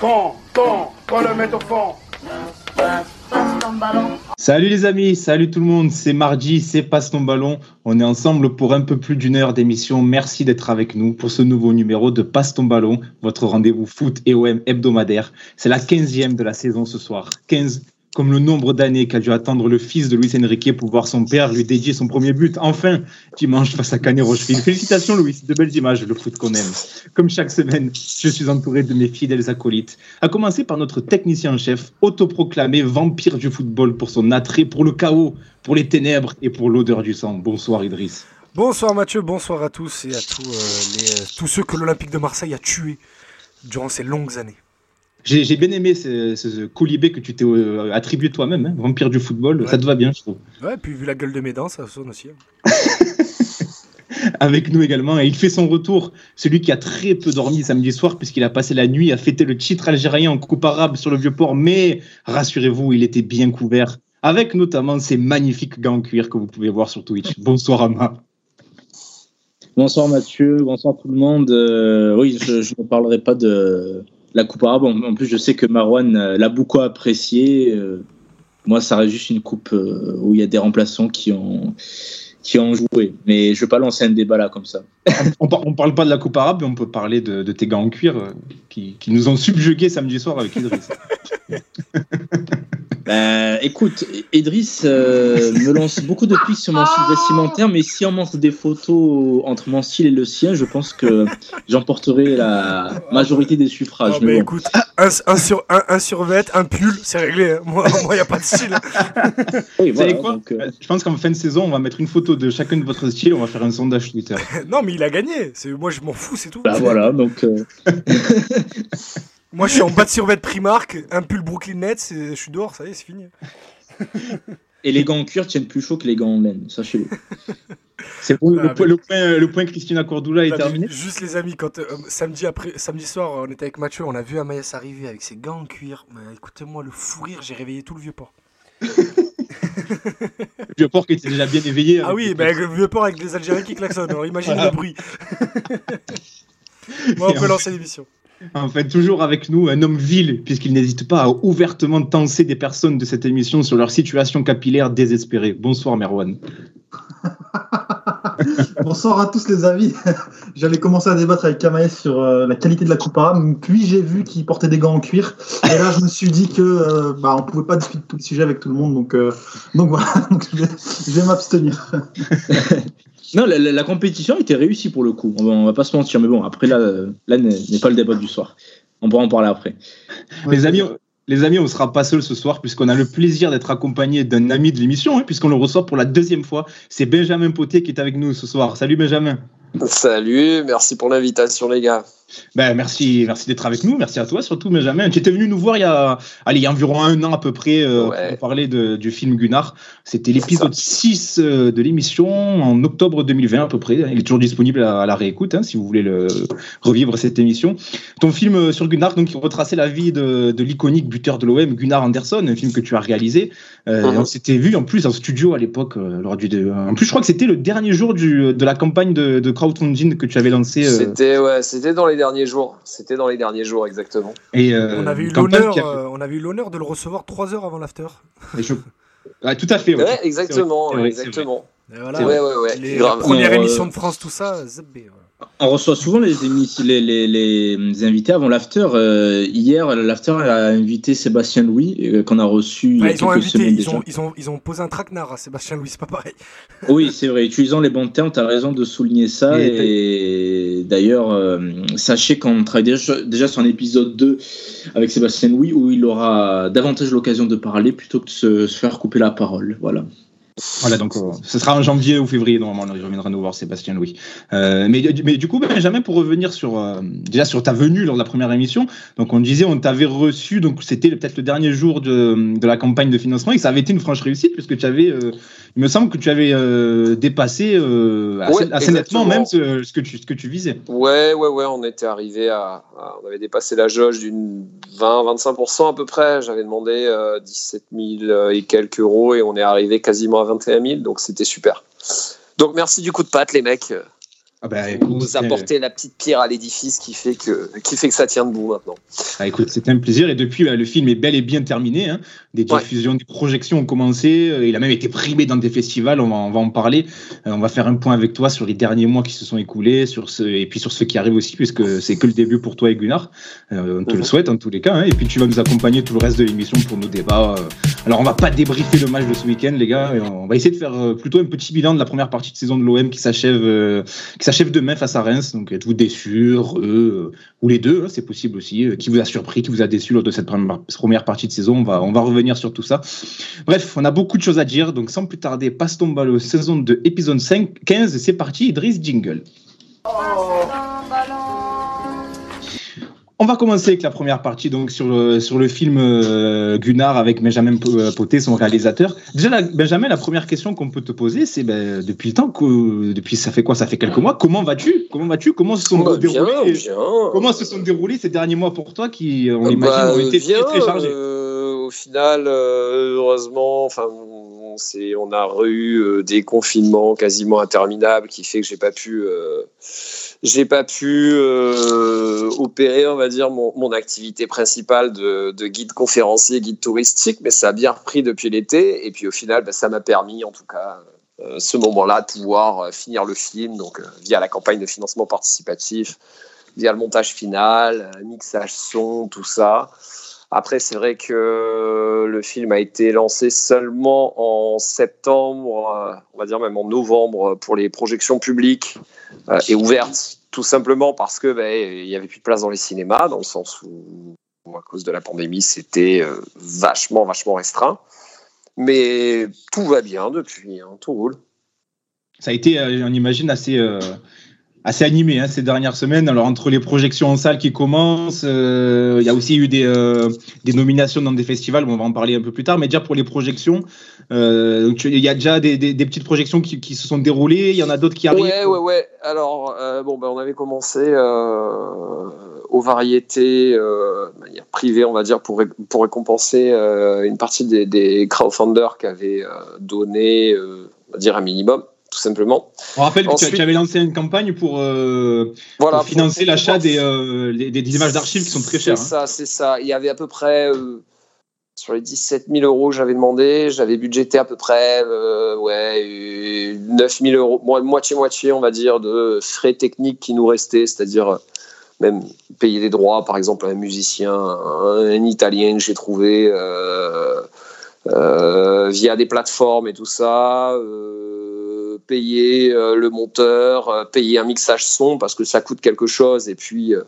Fond, fond, qu'on le mette au fond. Salut les amis, salut tout le monde, c'est mardi, c'est Passe ton ballon. On est ensemble pour un peu plus d'une heure d'émission. Merci d'être avec nous pour ce nouveau numéro de Passe ton ballon, votre rendez-vous foot et OM hebdomadaire. C'est la 15e de la saison ce soir. 15 comme le nombre d'années qu'a dû attendre le fils de Luis Enrique pour voir son père lui dédier son premier but, enfin, dimanche face à Canet Rocheville. Félicitations Louis, de belles images, le foot qu'on aime. Comme chaque semaine, je suis entouré de mes fidèles acolytes, à commencer par notre technicien en chef, autoproclamé vampire du football pour son attrait pour le chaos, pour les ténèbres et pour l'odeur du sang. Bonsoir Idriss. Bonsoir Mathieu, bonsoir à tous et à tous, euh, les, euh, tous ceux que l'Olympique de Marseille a tués durant ces longues années. J'ai bien aimé ce, ce, colibé que tu t'es euh, attribué toi-même, hein, vampire du football. Ça te va bien, je trouve. Ouais, puis vu la gueule de mes dents, ça sonne aussi. Hein. Avec nous également, et il fait son retour, celui qui a très peu dormi samedi soir, puisqu'il a passé la nuit à fêter le titre algérien en coupe arabe sur le Vieux-Port. Mais rassurez-vous, il était bien couvert, avec notamment ces magnifiques gants en cuir que vous pouvez voir sur Twitch. Bonsoir Ama. Bonsoir Mathieu, bonsoir tout le monde. Euh, oui, je ne parlerai pas de la coupe arabe. En, plus, je sais que Marwan euh, l'a beaucoup apprécié. Euh, moi, ça reste juste une coupe euh, où il y a des remplaçants qui ont, qui ont joué. Mais je ne vais pas lancer un débat là comme ça. on, ne parle pas de la coupe arabe, mais on peut parler de, tes gants en cuir qui, qui, nous ont subjugués samedi soir avec Idriss. Bah, écoute, Idriss euh, me lance beaucoup de pistes sur mon style vestimentaire, mais si on montre des photos entre mon style et le sien, je pense que j'emporterai la majorité des suffrages. mais écoute, un, sur, un, un survêt, un pull, c'est réglé. Hein. Moi, il n'y a pas de style. Vous savez quoi euh, Je pense qu'en fin de saison, on va mettre une photo de chacun de votre style, on va faire un sondage Twitter. non, mais il a gagné. Moi, je m'en fous, c'est tout. Bah voilà, donc. Euh, moi, je suis en bas de survêt Primark, un pull Brooklyn Nets, et je suis dehors, ça y est, c'est fini. Et les gants en cuir tiennent plus chaud que les gants en laine, sachez-le. C'est bon, le, point, le point Christina Cordula est terminé. Juste les amis, quand euh, samedi après, samedi soir, on était avec Mathieu, on a vu Amaïs arriver avec ses gants en cuir. Écoutez-moi, le fou rire, j'ai réveillé tout le vieux port. le vieux port qui était déjà bien éveillé. Ah oui, bah, le vieux port avec des Algériens qui klaxonnent. Alors imagine le bruit. bon, on peut lancer l'émission. En fait, toujours avec nous, un homme vil, puisqu'il n'hésite pas à ouvertement tenser des personnes de cette émission sur leur situation capillaire désespérée. Bonsoir, Merwan. Bonsoir à tous les amis. J'allais commencer à débattre avec Kamaes sur euh, la qualité de la coupe puis j'ai vu qu'il portait des gants en cuir, et là je me suis dit que euh, bah, on pouvait pas discuter tout le sujet avec tout le monde, donc, euh, donc voilà, je vais, m'abstenir. Non, la, compétition était réussie pour le coup. On va, pas se mentir, mais bon, après là, là n'est pas le débat du soir. On pourra en parler après. les amis, les amis, on ne sera pas seul ce soir puisqu'on a le plaisir d'être accompagné d'un ami de l'émission, hein, puisqu'on le reçoit pour la deuxième fois. C'est Benjamin Poté qui est avec nous ce soir. Salut Benjamin. Salut, merci pour l'invitation les gars. Ben, merci, merci d'être avec nous. Merci à toi surtout, Benjamin. Tu étais venu nous voir il y a, allez, il y a environ un an à peu près euh, pour parler de, du film Gunnar. C'était l'épisode 6 euh, de l'émission en octobre 2020 à peu près. Il est toujours disponible à, la réécoute hein, si vous voulez le, revivre cette émission. Ton film euh, sur Gunnar, donc, qui retraçait la vie de, de l'iconique buteur de l'OM, Gunnar Anderson, un film que tu as réalisé. Uh-huh. On s'était vu en plus en studio à l'époque. lors du, en plus, je crois que c'était le dernier jour du, de la campagne de, de crowdfunding que tu avais lancé. C'était ouais, dans les derniers jours. C'était dans les derniers jours, exactement. Et euh, on avait eu l'honneur, euh, on avait eu l'honneur de le recevoir trois heures avant l'after. tout à fait. Ouais, exactement, exactement. Voilà, ouais, ouais, ouais. Les, la première émission de France, tout ça, on reçoit souvent les, les, les, invités avant l'after. Euh, hier, l'after a invité Sébastien Louis, euh, qu'on a reçu il y a ils, ont invité, ils, ont, ils, ont, ils, ont, posé un traquenard à Sébastien Louis, c'est pas pareil. oui, c'est vrai. Utilisant les bons termes, tu as raison de souligner ça. Et, d'ailleurs, euh, sachez qu'on travaille déjà, déjà sur un épisode 2 avec Sébastien Louis où il aura davantage l'occasion de parler plutôt que de se, se faire couper la parole. Voilà. Voilà, donc euh, ce sera en janvier ou février, normalement, il reviendra nous voir Sébastien Louis. Euh, mais, mais du coup, Benjamin, pour revenir sur, euh, déjà sur ta venue lors de la première émission, donc on disait, on t'avait reçu, donc c'était peut-être le dernier jour de, de, la campagne de financement, et ça avait été une franche réussite, puisque tu avais, il me semble que tu avais dépassé assez, nettement même ce, ce, que tu, ce que tu visais. Ouais, ouais, ouais, on était arrivé à, on avait dépassé la jauge d'une 20-25% à peu près, j'avais demandé 17 000 et quelques euros, et on est arrivé quasiment à 21 000, donc c'était super. Donc merci du coup de patte, les mecs. Ah bah, vous écoute, apportez la petite pierre à l'édifice qui fait que qui fait que ça tient debout maintenant. Ah, écoute, c'était un plaisir. Et depuis, bah, le film est bel et bien terminé. hein. Des Ouais. diffusions, des projections ont commencé. Euh, Il a même été primé dans des festivals. On va, on va en parler. Euh, on va faire un point avec toi sur les derniers mois qui se sont écoulés, sur ce, et puis sur ceux qui arrivent aussi, puisque c'est que le début pour toi et Gunnar. Euh, on te le Mhm. souhaite en tous les cas. hein. Et puis tu vas nous accompagner tout le reste de l'émission pour nos débats. Euh, Alors on va pas débriefer le match de ce week-end, les gars. On va essayer de faire euh, plutôt un petit bilan de la première partie de saison de l'OM qui s'achève, euh, qui s'achève demain face à Reims. Donc êtes-vous déçus, euh, ou les deux, hein, c'est possible aussi. Euh, Qui vous a surpris, qui vous a déçu lors de cette première partie de saison? On va, on va revenir sur tout ça. Bref, on a beaucoup de choses à dire. Donc sans plus tarder, passe ton ballon, saison 2, épisode 5, 15. C'est parti, Idriss Jingle. On va commencer avec la première partie, donc sur le, sur le film euh, Gunnar avec Benjamin euh, Poté, son réalisateur. Déjà, la- Benjamin, la première question qu'on peut te poser, c'est ben, depuis le temps que, depuis ça fait quoi? Ça fait quelques mois. Comment vas-tu? Comment vas-tu? Comment se sont Bah, déroulés bien. Comment se sont déroulés ces derniers mois pour toi qui, on Euh, l'imagine, bah, ont été bien, très, très chargés? euh, au final, euh, heureusement, enfin, on, a eu euh, des confinements quasiment interminables qui fait que j'ai pas pu, euh, j'ai pas pu euh, opérer, on va dire, mon, activité principale de, de guide conférencier, guide touristique, mais ça a bien repris depuis l'été. Et puis au final, bah, ça m'a permis, en tout cas, euh, ce moment-là, de pouvoir euh, finir le film, donc via la campagne de financement participatif, via le montage final, mixage son, tout ça. Après, c'est vrai que le film a été lancé seulement en septembre, euh, on va dire même en novembre, pour les projections publiques euh, et ouvertes, tout simplement parce que ben, il y avait plus de place dans les cinémas, dans le sens où, à cause de la pandémie, c'était euh, vachement, vachement restreint. Mais tout va bien depuis, hein, tout roule. Ça a été, euh, on imagine, assez, euh, assez animé hein, ces dernières semaines. Alors, entre les projections en salle qui commencent, euh, il y a aussi eu des, euh, nominations dans des festivals, on va en parler un peu plus tard, mais déjà pour les projections, euh, il y a déjà des, petites projections qui, se sont déroulées, il y en a d'autres qui arrivent. Ouais, ouais, ouais. Alors, bon, ben, on avait commencé aux variétés de manière privée, on va dire, pour, pour récompenser une partie des, crowdfunders qui avaient donné, on va dire, un minimum, tout simplement. On rappelle que tu- avais lancé une campagne pour, euh, Voilà. pour financer l'achat des, euh, des, des images d'archives qui sont très chères. C'est hein. ça, c'est ça. Il y avait à peu près, euh, sur les 17 000 euros que j'avais demandé, j'avais budgété à peu près ouais, euh, 9 000 euros, mo- moitié-moitié, on va dire, de frais techniques qui nous restaient, c'est-à-dire même payer des droits, par exemple, à un musicien, un, un Italien que j'ai trouvé via des plateformes et tout ça, payer euh, le monteur, euh, payer un mixage son parce que ça coûte quelque chose, et puis euh,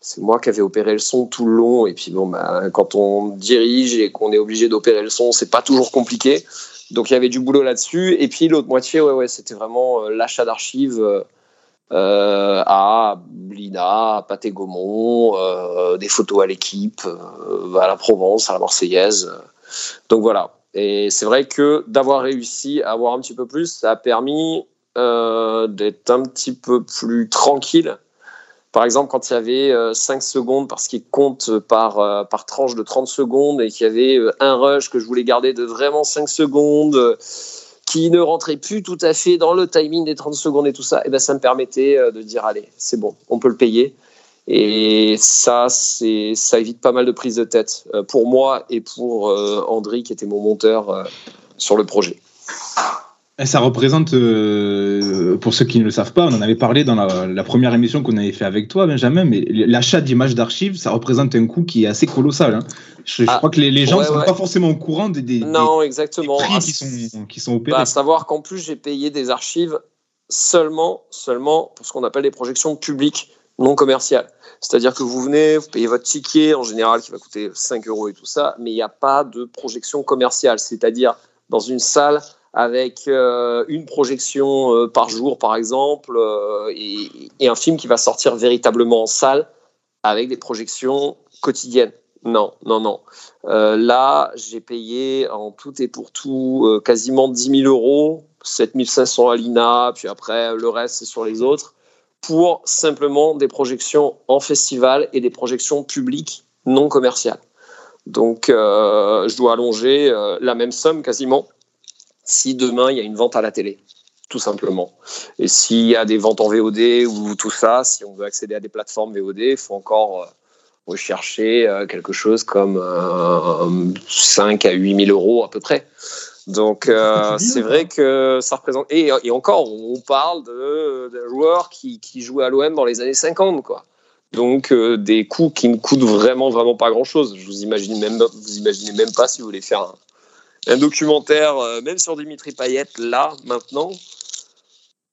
c'est moi qui avais opéré le son tout le long. Et puis bon, bah, quand on dirige et qu'on est obligé d'opérer le son, c'est pas toujours compliqué. Donc il y avait du boulot là-dessus. Et puis l'autre moitié, ouais, ouais, c'était vraiment l'achat d'archives à Blina, à Pathé Gaumont, des photos à l'équipe, à la Provence, à la Marseillaise. Donc voilà. Et c'est vrai que d'avoir réussi à avoir un petit peu plus, ça a permis euh, d'être un petit peu plus tranquille par exemple, quand il y avait euh, 5 secondes, parce qu'il compte par, euh, par tranche de 30 secondes, et qu'il y avait euh, un rush que je voulais garder de vraiment 5 secondes, euh, qui ne rentrait plus tout à fait dans le timing des 30 secondes et tout ça, et ben ça me permettait euh, de dire, allez, c'est bon, on peut le payer. Et ça, c'est, ça évite pas mal de prises de tête euh, pour moi et pour euh, Andri, qui était mon monteur euh, sur le projet. Et ça représente, euh, pour ceux qui ne le savent pas, on en avait parlé dans la, la première émission qu'on avait fait avec toi, Benjamin, mais l'achat d'images d'archives, ça représente un coût qui est assez colossal. hein. Je, je Ah, crois que les, les gens ne ouais, sont ouais. pas forcément au courant des, des- Non, des- exactement. des prix Ah, qui sont, qui sont opérés. Bah, à savoir qu'en plus, j'ai payé des archives seulement, seulement pour ce qu'on appelle des projections publiques non commerciales. C'est-à-dire que vous venez, vous payez votre ticket, en général, qui va coûter 5 euros et tout ça, mais il n'y a pas de projection commerciale. C'est-à-dire dans une salle avec euh, une projection euh, par jour, par exemple, euh, et, et un film qui va sortir véritablement en salle avec des projections quotidiennes. Non, non, non. Là, j'ai payé en tout et pour tout quasiment 10 000 euros, 7 500 à l'INA, puis après le reste c'est sur les autres, pour simplement des projections en festival et des projections publiques non commerciales. Donc, euh, je dois allonger euh, la même somme quasiment si demain il y a une vente à la télé. tout simplement. Et s'il y a des ventes en VOD ou tout ça, si on veut accéder à des plateformes VOD, il faut encore euh, rechercher quelque chose comme euh, 5 à 8 000 euros à peu près. Donc euh, c'est ou vrai que ça représente et, et encore on parle de, de joueurs qui, qui jouaient à l'OM dans les années 50 quoi. Donc euh, des coûts qui ne coûtent vraiment vraiment pas grand chose. Je vous imagine même vous imaginez même pas si vous voulez faire un, un documentaire euh, même sur Dimitri Payet là maintenant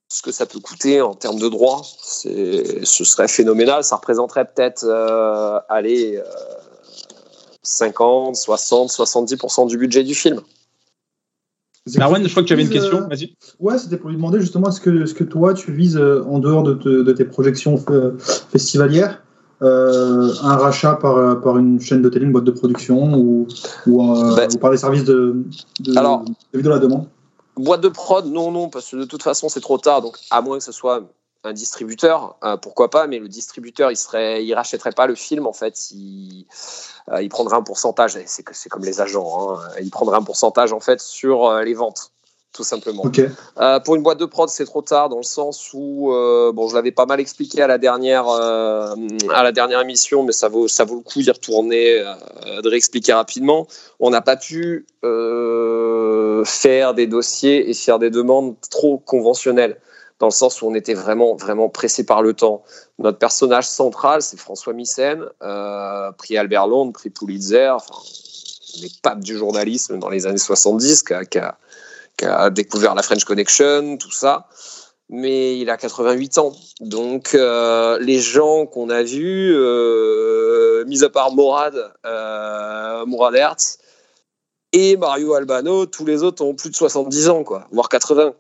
ce que ça peut coûter en termes de droits, ce serait phénoménal. Ça représenterait peut-être euh, allez euh, 50, 60, 70% du budget du film. Marwan, je crois que tu avais une question. euh, Vas-y. Ouais, c'était pour lui demander justement est-ce que, est-ce que toi tu vises euh, en dehors de, te- de tes projections euh, festivalières euh, un rachat par, par une chaîne de télé, une boîte de production ou, ou, euh, Ben, ou par des services de, de, alors- de vidéo à la demande? Boîte de prod, non, non, parce que de toute façon, c'est trop tard. Donc, à moins que ce soit un distributeur, euh, pourquoi pas, mais le distributeur, il serait, il rachèterait pas le film, en fait. Il, euh, il prendrait un pourcentage. C'est que- c'est comme les agents. hein, il prendrait un pourcentage, en fait, sur euh, les ventes, tout simplement. Euh, pour une boîte de prod, c'est trop tard dans le sens où, euh, bon, je l'avais pas mal expliqué à la dernière, euh, à la dernière émission, mais ça vaut, ça vaut le coup d'y retourner, euh, de réexpliquer rapidement. On n'a pas pu euh, faire des dossiers et faire des demandes trop conventionnelles, dans le sens où on était vraiment, vraiment pressé par le temps. Notre personnage central, c'est François Missen, euh, prix Albert Londres, prix Pulitzer, enfin, les papes du journalisme dans les années 70, qui a- découvert la French Connection, tout ça. Mais il a 88 ans. Donc, euh, les gens qu'on a vus, euh, mis à part Morad, euh, Morad Hertz et Mario Albano, tous les autres ont plus de 70 ans, voire 80.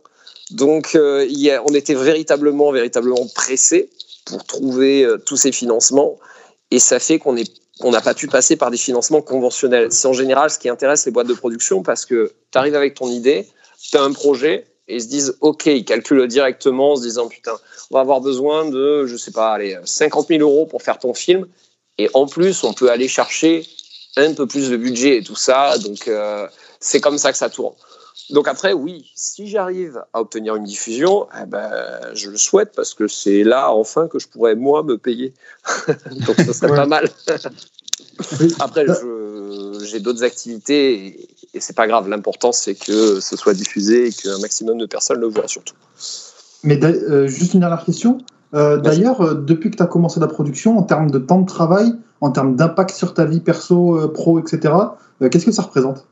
Donc, euh, on était véritablement, véritablement pressés pour trouver euh, tous ces financements. Et ça fait qu'on n'a pas pu passer par des financements conventionnels. C'est en général ce qui intéresse les boîtes de production parce que tu arrives avec ton idée, tu as un projet et ils se disent OK, ils calculent directement en se disant putain, on va avoir besoin de, je sais pas, allez, 50 000 euros pour faire ton film. Et en plus, on peut aller chercher un peu plus de budget et tout ça. Donc, euh, c'est comme ça que ça tourne. Donc après, oui, si j'arrive à obtenir une diffusion, eh ben, je le souhaite parce que c'est là enfin que je pourrais moi me payer. Donc ce serait Ouais. pas mal. Après, j'ai d'autres activités et, et c'est pas grave. L'important c'est que ce soit diffusé et qu'un maximum de personnes le voient surtout. Mais euh, juste une dernière question. Euh, D'ailleurs, euh, depuis que tu as commencé la production, en termes de temps de travail, en termes d'impact sur ta vie perso, pro, etc., qu'est-ce que ça représente?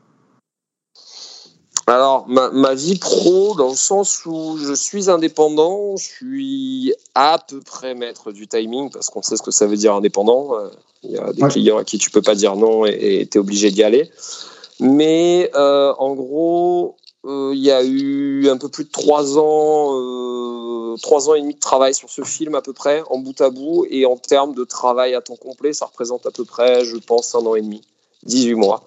Alors, ma, ma vie pro, dans le sens où je suis indépendant, je suis à peu près maître du timing, parce qu'on sait ce que ça veut dire indépendant. Euh, Il y a des Ouais. clients à qui tu peux pas dire non et tu es obligé d'y aller. Mais euh, en gros, euh, il y a eu un peu plus de trois ans, euh, trois ans et demi de travail sur ce film à peu près, en bout à bout. Et en termes de travail à temps complet, ça représente à peu près, je pense, un an et demi, 18 mois.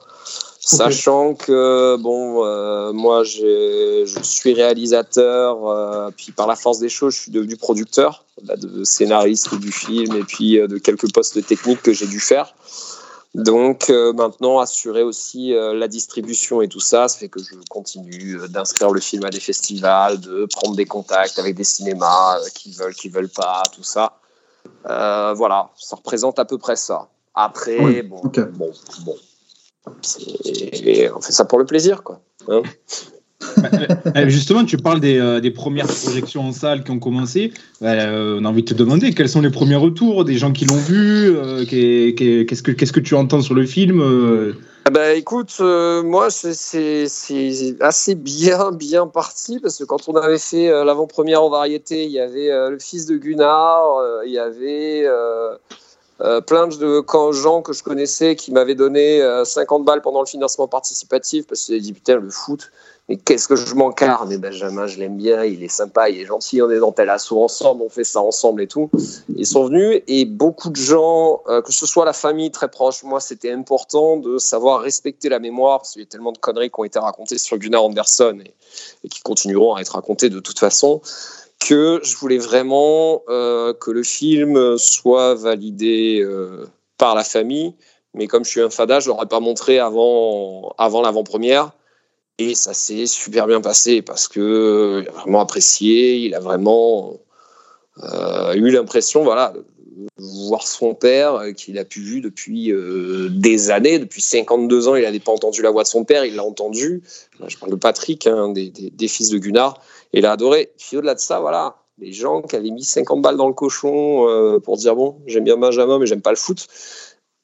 Sachant que, bon, euh, moi, je suis réalisateur, euh, puis par la force des choses, je suis devenu producteur, là, de scénariste du film, et puis euh, de quelques postes techniques que j'ai dû faire. Donc maintenant, assurer aussi la distribution et tout ça, ça fait que je continue d'inscrire le film à des festivals, de prendre des contacts avec des cinémas qui veulent, qui veulent pas, tout ça. Voilà, ça représente à peu près ça. Après, Oui, bon, bon, bon, on fait ça pour le plaisir, quoi. Hein Euh, Justement, tu parles des, euh, des premières projections en salle qui ont commencé. Euh, on a envie de te demander quels sont les premiers retours des gens qui l'ont vu. euh, qu'est- qu'est- Qu'est-ce que qu'est-ce que tu entends sur le film Ah bah écoute, moi c'est- c'est c'est assez bien bien parti parce que quand on avait fait l'avant-première en variété, il y avait le fils de Gunnar, il y avait euh, euh, plein de gens que je connaissais qui m'avaient donné euh, 50 balles pendant le financement participatif parce qu'ils dit putain le foot, mais qu'est-ce que je m'encarne Mais Benjamin, je l'aime bien, il est sympa, il est gentil, on est dans tel assaut ensemble, on fait ça ensemble et tout. Ils sont venus et beaucoup de gens, euh, que ce soit la famille très proche, moi c'était important de savoir respecter la mémoire parce qu'il y a tellement de conneries qui ont été racontées sur Gunnar Anderson et, et qui continueront à être racontées de toute façon que je voulais vraiment euh, que le film soit validé euh, par la famille. Mais comme je suis un fada, je l'aurais pas montré avant, avant l'avant-première. Et ça s'est super bien passé parce que il a vraiment apprécié, il a vraiment euh, eu l'impression, voilà, voir son père euh, qu'il a pu vu depuis euh, des années, depuis 52 ans, il n'avait pas entendu la voix de son père, il l'a entendu. Je parle de Patrick, hein, des, fils de Gunnar, et il a adoré. Puis au-delà de ça, voilà, les gens qui avaient mis 50 balles dans le cochon euh, pour dire bon, j'aime bien Benjamin, mais j'aime pas le foot.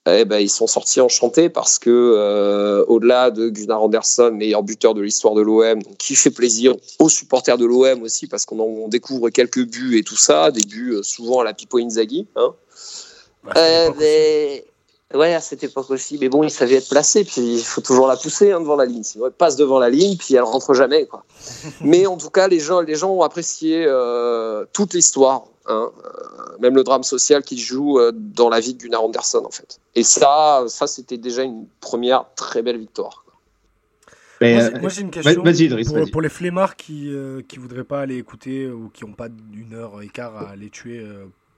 Eh ben, ils sont sortis enchantés parce que, euh, au-delà de Gunnar Andersson, meilleur buteur de l'histoire de l'OM, qui fait plaisir aux supporters de l'OM aussi parce qu'on découvre quelques buts et tout ça, des buts euh, souvent à la Pipo Inzaghi. Hein. Bah. Ouais, à cette époque aussi. Mais bon, il savait être placé, puis il faut toujours la pousser hein, devant la ligne. Sinon, elle passe devant la ligne, puis elle rentre jamais. Quoi. mais en tout cas, les gens, les gens ont apprécié euh, toute l'histoire, hein, euh, même le drame social qu'il joue euh, dans la vie de Gunnar Andersson, en fait. Et ça, ça c'était déjà une première très belle victoire. quoi. Mais, Moi, euh, j'ai- moi, j'ai une vas- question Vas-y, Idriss, pour, vas-y. pour les flemmards qui euh, qui voudraient pas aller écouter ou qui n'ont pas une heure et quart à aller tuer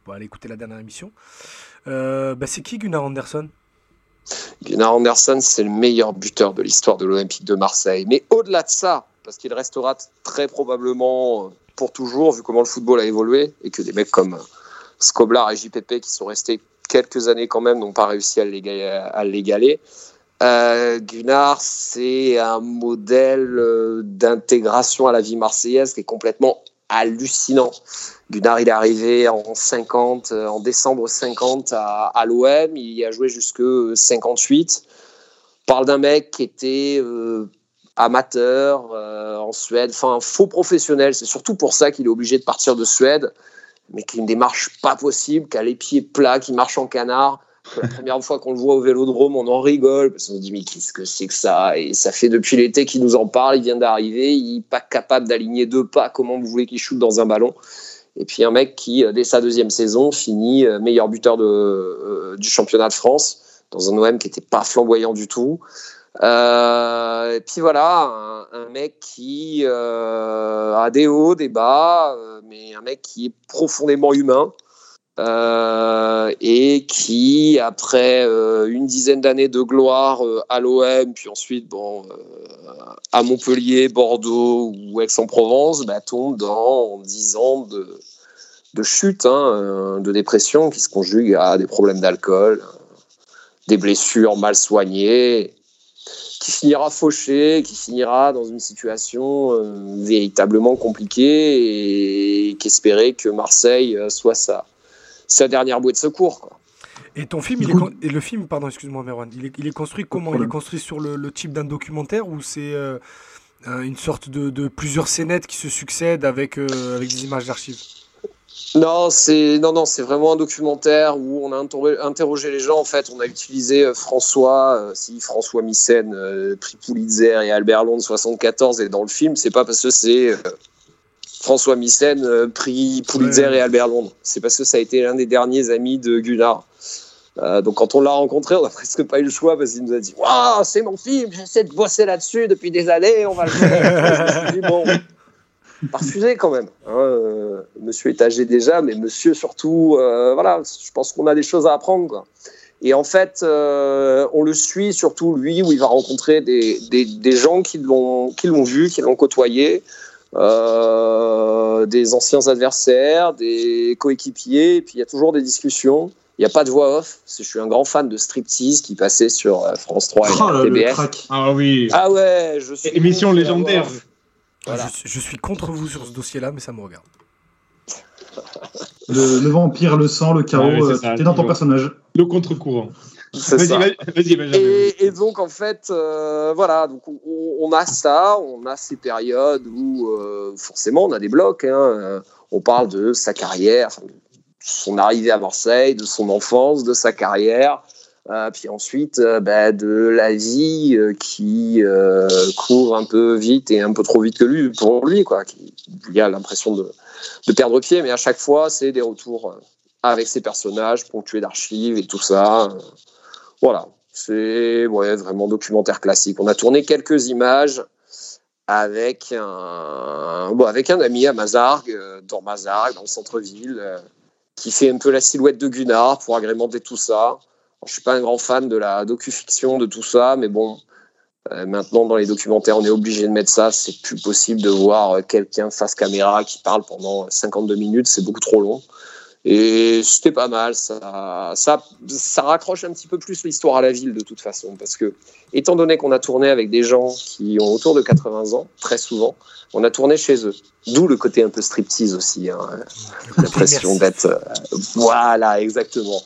pour aller écouter la dernière émission. Euh, bah, c'est qui Gunnar Anderson Gunnar Andersson, c'est le meilleur buteur de l'histoire de l'Olympique de Marseille. Mais au-delà de ça, parce qu'il restera très probablement euh, pour toujours, vu comment le football a évolué, et que des mecs comme euh, Skoblar et JPP, qui sont restés quelques années quand même, n'ont pas réussi à l'égaler. Euh, Gunnar, c'est un modèle d'intégration à la vie marseillaise qui est complètement hallucinant. Gunnar, il est arrivé en 50, euh, en décembre 50 à, l'OM. Il y a joué jusque 58. On parle d'un mec qui était euh, amateur euh, en Suède, enfin un faux professionnel. C'est surtout pour ça qu'il est obligé de partir de Suède, mais qui a une démarche pas possible, qui a les pieds plats, qui marche en canard. La première fois qu'on le voit au vélodrome, on en rigole parce qu'on se dit mais qu'est-ce que c'est que ça? Et ça fait depuis l'été qu'il nous en parle. Il vient d'arriver, il n'est pas capable d'aligner deux pas. Comment vous voulez qu'il shoot dans un ballon? Et puis un mec qui, euh, dès sa deuxième saison, finit euh, meilleur buteur euh, du championnat de France, dans un OM qui n'était pas flamboyant du tout. Et puis voilà, un, mec qui a des hauts, des bas, mais un mec qui est profondément humain. Euh, et qui, après euh, une dizaine d'années de gloire euh, à l'OM, puis ensuite bon, à Montpellier, Bordeaux ou Aix-en-Provence, bah, tombe dans 10 ans de, chute, hein, de dépression qui se conjugue à des problèmes d'alcool, des blessures mal soignées, qui finira fauché, qui finira dans une situation véritablement compliquée et qu'espérer que Marseille soit sa, sa dernière bouée de secours. quoi. Et ton film, il est con- et le film, pardon, excuse-moi, Merwan, il est, il est construit comment? Il est construit sur le, le type d'un documentaire ou c'est euh, euh, une sorte de, de plusieurs scénettes qui se succèdent avec, euh, avec des images d'archives? Non, c'est non, non, c'est vraiment un documentaire où on a interro- interrogé les gens. En fait, on a utilisé François, euh, si François Missen, euh, prix Pulitzer et Albert Londres 74 est dans le film, c'est pas parce que c'est euh, François Missen, euh, prix Pulitzer et Albert Londres. C'est parce que ça a été l'un des derniers amis de Gunnar. Euh, donc quand on l'a rencontré, on n'a presque pas eu le choix parce qu'il nous a dit Waouh, c'est mon film, j'essaie de bosser là-dessus depuis des années, on va le faire. Dit, bon, refusé quand même. hein, euh, monsieur est âgé déjà, mais monsieur surtout, euh, voilà, je pense qu'on a des choses à apprendre. Quoi. Et en fait, euh, on le suit surtout lui, où il va rencontrer des, des, des gens qui l'ont vu, qui l'ont côtoyé, euh, des anciens adversaires, des coéquipiers, et puis il y a toujours des discussions. Il n'y a pas de voix off. Je suis un grand fan de striptease qui passait sur euh, France 3 et Oh, TBS. crack. Ah oui. Ah ouais, je suis. Émission légendaire. off. Voilà. je, je suis contre vous sur ce dossier-là, mais ça me regarde. Le, le vampire, le sang, le chaos, Ouais, c'est euh, t'es dans ton personnage. Le contre-courant. C'est Vas-y, ça. vas-y, vas-y. Et, et donc en fait, euh, voilà, donc on, on a ça, on a ces périodes où euh, forcément on a des blocs. hein, euh, on parle de sa carrière, enfin, de son arrivée à Marseille, de son enfance, de sa carrière, euh, puis ensuite euh, bah, de la vie euh, qui euh, court un peu vite et un peu trop vite que lui pour lui, quoi. Qui, il a l'impression de, de perdre pied, mais à chaque fois c'est des retours avec ses personnages ponctués d'archives et tout ça. Voilà, c'est vraiment documentaire classique. On a tourné quelques images avec un, avec un ami à Mazargues, euh, dans Mazargues, dans le centre-ville, euh, qui fait un peu la silhouette de Gunnar pour agrémenter tout ça. Alors, je suis pas un grand fan de la docu-fiction, de tout ça, mais bon, Euh, maintenant, dans les documentaires, on est obligé de mettre ça. C'est plus possible de voir quelqu'un face caméra qui parle pendant 52 minutes. C'est beaucoup trop long. Et c'était pas mal. Ça, ça, ça raccroche un petit peu plus l'histoire à la ville de toute façon. Parce que, étant donné qu'on a tourné avec des gens qui ont autour de 80 ans, très souvent, on a tourné chez eux. D'où le côté un peu striptease aussi. Hein. L'impression d'être. Euh, voilà, exactement.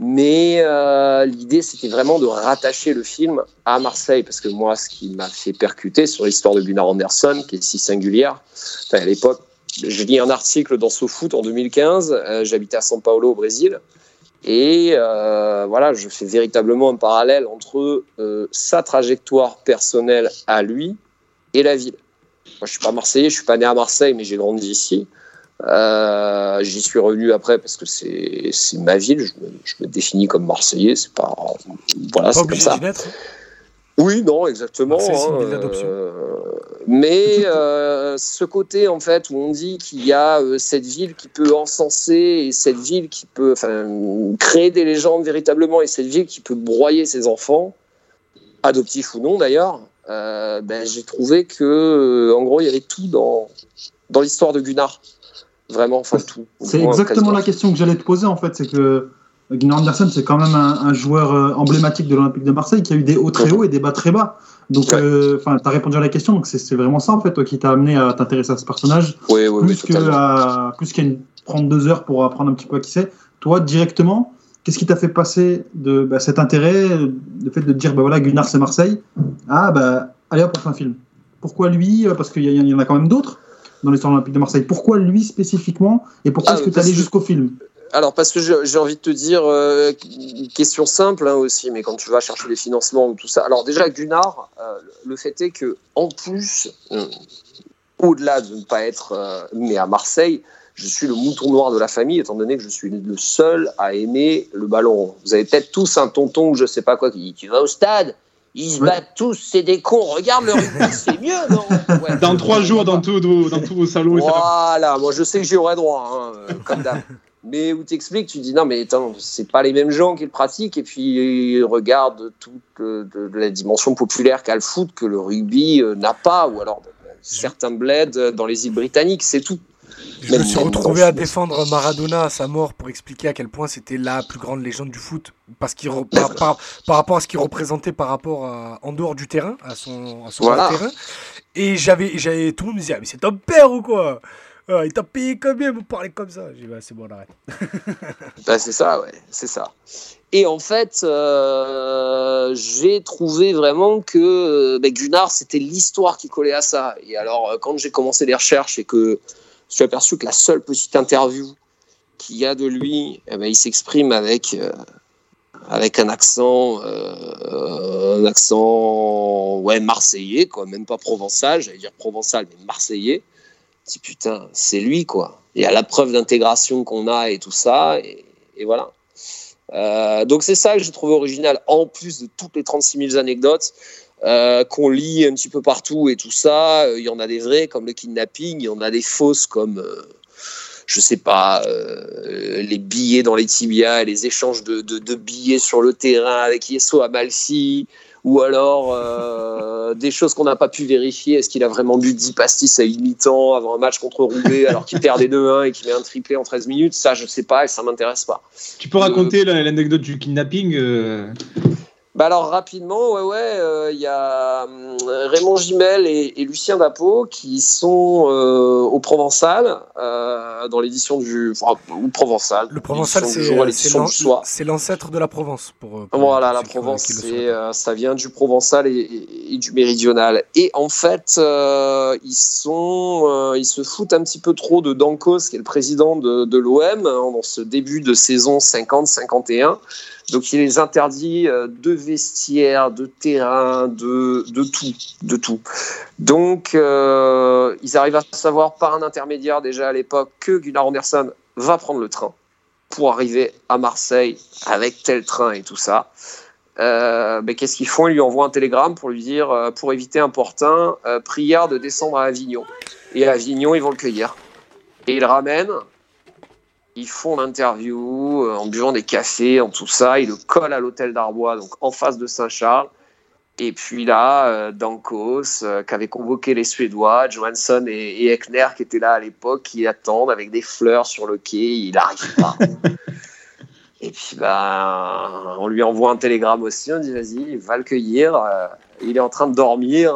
Mais euh, l'idée, c'était vraiment de rattacher le film à Marseille, parce que moi, ce qui m'a fait percuter sur l'histoire de Gunnar Anderson, qui est si singulière, à l'époque, j'ai lu un article dans SoFoot en 2015, euh, j'habitais à São Paulo au Brésil, et euh, voilà, je fais véritablement un parallèle entre euh, sa trajectoire personnelle à lui et la ville. Moi, je suis pas marseillais, je suis pas né à Marseille, mais j'ai grandi ici. Euh, J'y suis revenu après parce que c'est ma ville. Je me, je me, définis comme marseillais. C'est pas voilà, c'est comme ça. Oui, non, exactement. Hein, euh, mais euh, ce côté en fait où on dit qu'il y a euh, cette ville qui peut encenser et cette ville qui peut créer des légendes véritablement et cette ville qui peut broyer ses enfants, adoptifs ou non d'ailleurs, euh, ben, j'ai trouvé que en gros il y avait tout dans dans l'histoire de Gunnar. Vraiment, enfin tout. C'est exactement la question que j'allais te poser en fait, c'est que Gunnar Anderson, c'est quand même un, un joueur euh, emblématique de l'Olympique de Marseille qui a eu des hauts très hauts et des bas très bas. Donc, euh, enfin, ouais. euh, tu as répondu à la question, donc c'est vraiment ça en fait, toi, qui t'a amené à t'intéresser à ce personnage. Oui, oui, plus oui, qu'à qu'à prendre deux heures pour apprendre un petit peu à qui c'est. Toi, directement, qu'est-ce qui t'a fait passer de bah, cet intérêt, le fait de dire, bah voilà, Gunnar c'est Marseille, ah bah allez hop, on fait un film. Pourquoi lui Parce qu'il y, y, en a quand même d'autres dans l'histoire olympique de Marseille. Pourquoi lui spécifiquement Et pourquoi ah, est-ce que tu allé jusqu'au film? Alors parce que j'ai envie de te dire euh, question simple hein, aussi, mais quand tu vas chercher les financements ou tout ça. Alors déjà Gunnar, euh, le fait est que en plus, euh, au-delà de ne pas être euh, né à Marseille, je suis le mouton noir de la famille, étant donné que je suis le seul à aimer le ballon. Vous avez peut-être tous un tonton ou je sais pas quoi qui dit tu vas au stade. Ils se battent tous, c'est des cons. Regarde le rugby, c'est mieux, non? Ouais. Dans trois jours, dans, tout, dans tous vos salons. Voilà, moi je sais que j'y aurai droit, hein, comme d'hab mais où t'expliques, tu dis non mais attends, c'est pas les mêmes gens qui le pratiquent et puis ils regardent toute euh, de, de la dimension populaire qu'a le foot que le rugby euh, n'a pas ou alors euh, certains bleds dans les îles britanniques, c'est tout. Je me suis retrouvé à défendre Maradona à sa mort pour expliquer à quel point c'était la plus grande légende du foot parce qu'il par, par, par, rapport à ce qu'il représentait par rapport à, en dehors du terrain, à son, à son voilà. terrain. Et j'avais, j'avais tout le monde me disait ah, mais c'est ton père ou quoi? Ah, il t'a payé combien pour parler comme ça? J'ai dit, bah, c'est bon, on arrête. bah, c'est ça, ouais, c'est ça. Et en fait, euh, j'ai trouvé vraiment que bah, Gunnar, c'était l'histoire qui collait à ça. Et alors, quand j'ai commencé les recherches et que je suis aperçu que la seule petite interview qu'il y a de lui, eh ben, il s'exprime avec, euh, avec un accent, euh, un accent ouais, marseillais, quoi, même pas provençal, j'allais dire provençal, mais marseillais putain, c'est lui quoi. Il y a la preuve d'intégration qu'on a et tout ça, et, voilà. Euh, donc c'est ça que j'ai trouvé original, en plus de toutes les 36 000 anecdotes euh, qu'on lit un petit peu partout et tout ça. Il y en a des vraies comme le kidnapping, il y en a des fausses comme, euh, je sais pas, euh, les billets dans les tibias, les échanges de, billets sur le terrain avec Yesso à Malsi ou alors euh, des choses qu'on n'a pas pu vérifier. Est-ce qu'il a vraiment bu 10 pastis à une mi-temps avant un match contre Roubaix alors qu'il perd des 2-1 et qu'il met un triplé en 13 minutes? Ça, je sais pas et ça m'intéresse pas. Tu peux raconter euh, l'anecdote du kidnapping euh... Bah alors rapidement, ouais, ouais, il euh, y a euh, Raymond Gimel et, et Lucien Dapo qui sont euh, au Provençal euh, dans l'édition du enfin, ou Provençal. Le Provençal, c'est l'ancêtre de la Provence pour. pour voilà, la Provence, c'est ça vient du Provençal et, et, et, du Méridional. Et en fait, ils sont, ils se foutent un petit peu trop de Dankos, qui est le président de, de l'OM hein, dans ce début de saison 50-51. Donc il les interdit euh, de vestiaires, de terrain, de, de tout, de tout. Donc euh, ils arrivent à savoir par un intermédiaire déjà à l'époque que Gunnar Anderson va prendre le train pour arriver à Marseille avec tel train et tout ça. Euh, mais qu'est-ce qu'ils font? Ils lui envoient un télégramme pour lui dire, euh, pour éviter un portin, euh, prière de descendre à Avignon. Et à Avignon, ils vont le cueillir. Et ils le ramènent ils font l'interview euh, en buvant des cafés, en tout ça. Ils le collent à l'hôtel d'Arbois, donc en face de Saint-Charles. Et puis là, euh, Dankos, euh, qui avait convoqué les Suédois, Johansson et, et Ekner, qui étaient là à l'époque, qui attendent avec des fleurs sur le quai, il n'arrive pas. et puis, ben, on lui envoie un télégramme aussi, on dit vas-y, va le cueillir. il est en train de dormir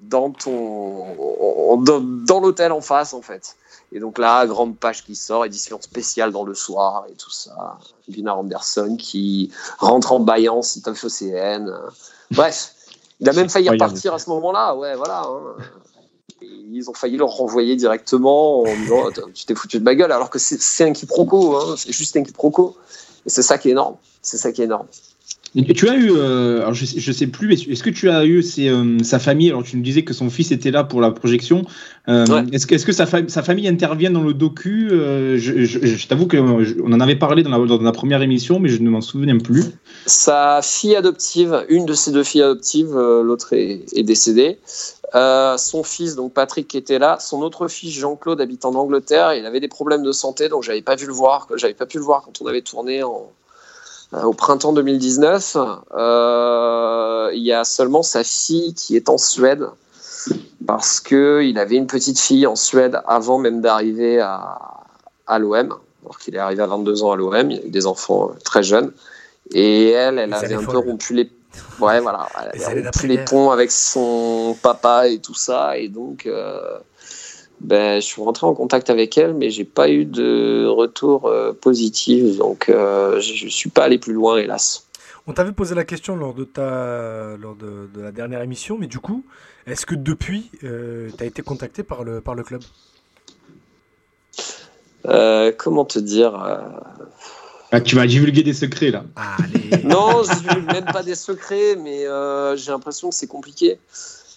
dans, ton, dans l'hôtel en face, en fait. Et donc là, grande page qui sort, édition spéciale dans le soir et tout ça. Gunnar Anderson qui rentre en baillant, c'est un. Bref, il a même failli repartir à ce moment-là. Ouais, voilà. hein. Et Ils ont failli le renvoyer directement en disant Attends, Tu t'es foutu de ma gueule, alors que c'est c'est un quiproquo. Hein. C'est juste un quiproquo. Et c'est ça qui est énorme. C'est ça qui est énorme. Tu as eu, euh, alors je, je sais plus, est-ce que tu as eu euh, sa famille Alors tu nous disais que son fils était là pour la projection. Euh, Ouais. Est-ce que, sa, fa- sa famille intervient dans le docu Je, je- je t'avoue qu'on en avait parlé dans la, dans la première émission, mais je ne m'en souviens plus. Sa fille adoptive, une de ses deux filles adoptives, l'autre est, est décédée. Son fils, donc Patrick, qui était là. Son autre fils, Jean-Claude, habite en Angleterre. Il avait des problèmes de santé, donc j'avais pas vu le voir. J'avais pas pu le voir quand on avait tourné en, au printemps 2019. Euh, il y a seulement sa fille qui est en Suède parce que il avait une petite fille en Suède avant même d'arriver à, à l'OM. Alors qu'il est arrivé à 22 ans à l'OM, il a eu des enfants euh, très jeunes. Et elle, elle avait un peu rompu les, ouais, voilà, elle avait rompu les ponts avec son papa et tout ça. Et donc, euh, ben, je suis rentré en contact avec elle, mais j'ai pas eu de retour euh, positif. Donc, euh, je je suis pas allé plus loin, hélas. On t'avait posé la question lors de, ta, lors de, de la dernière émission, mais du coup, est-ce que depuis, tu as été contacté par le, par le club? Euh, comment te dire euh, Ah, tu vas divulguer des secrets là. Allez Non, je divulgue même pas des secrets, mais euh, j'ai l'impression que c'est compliqué.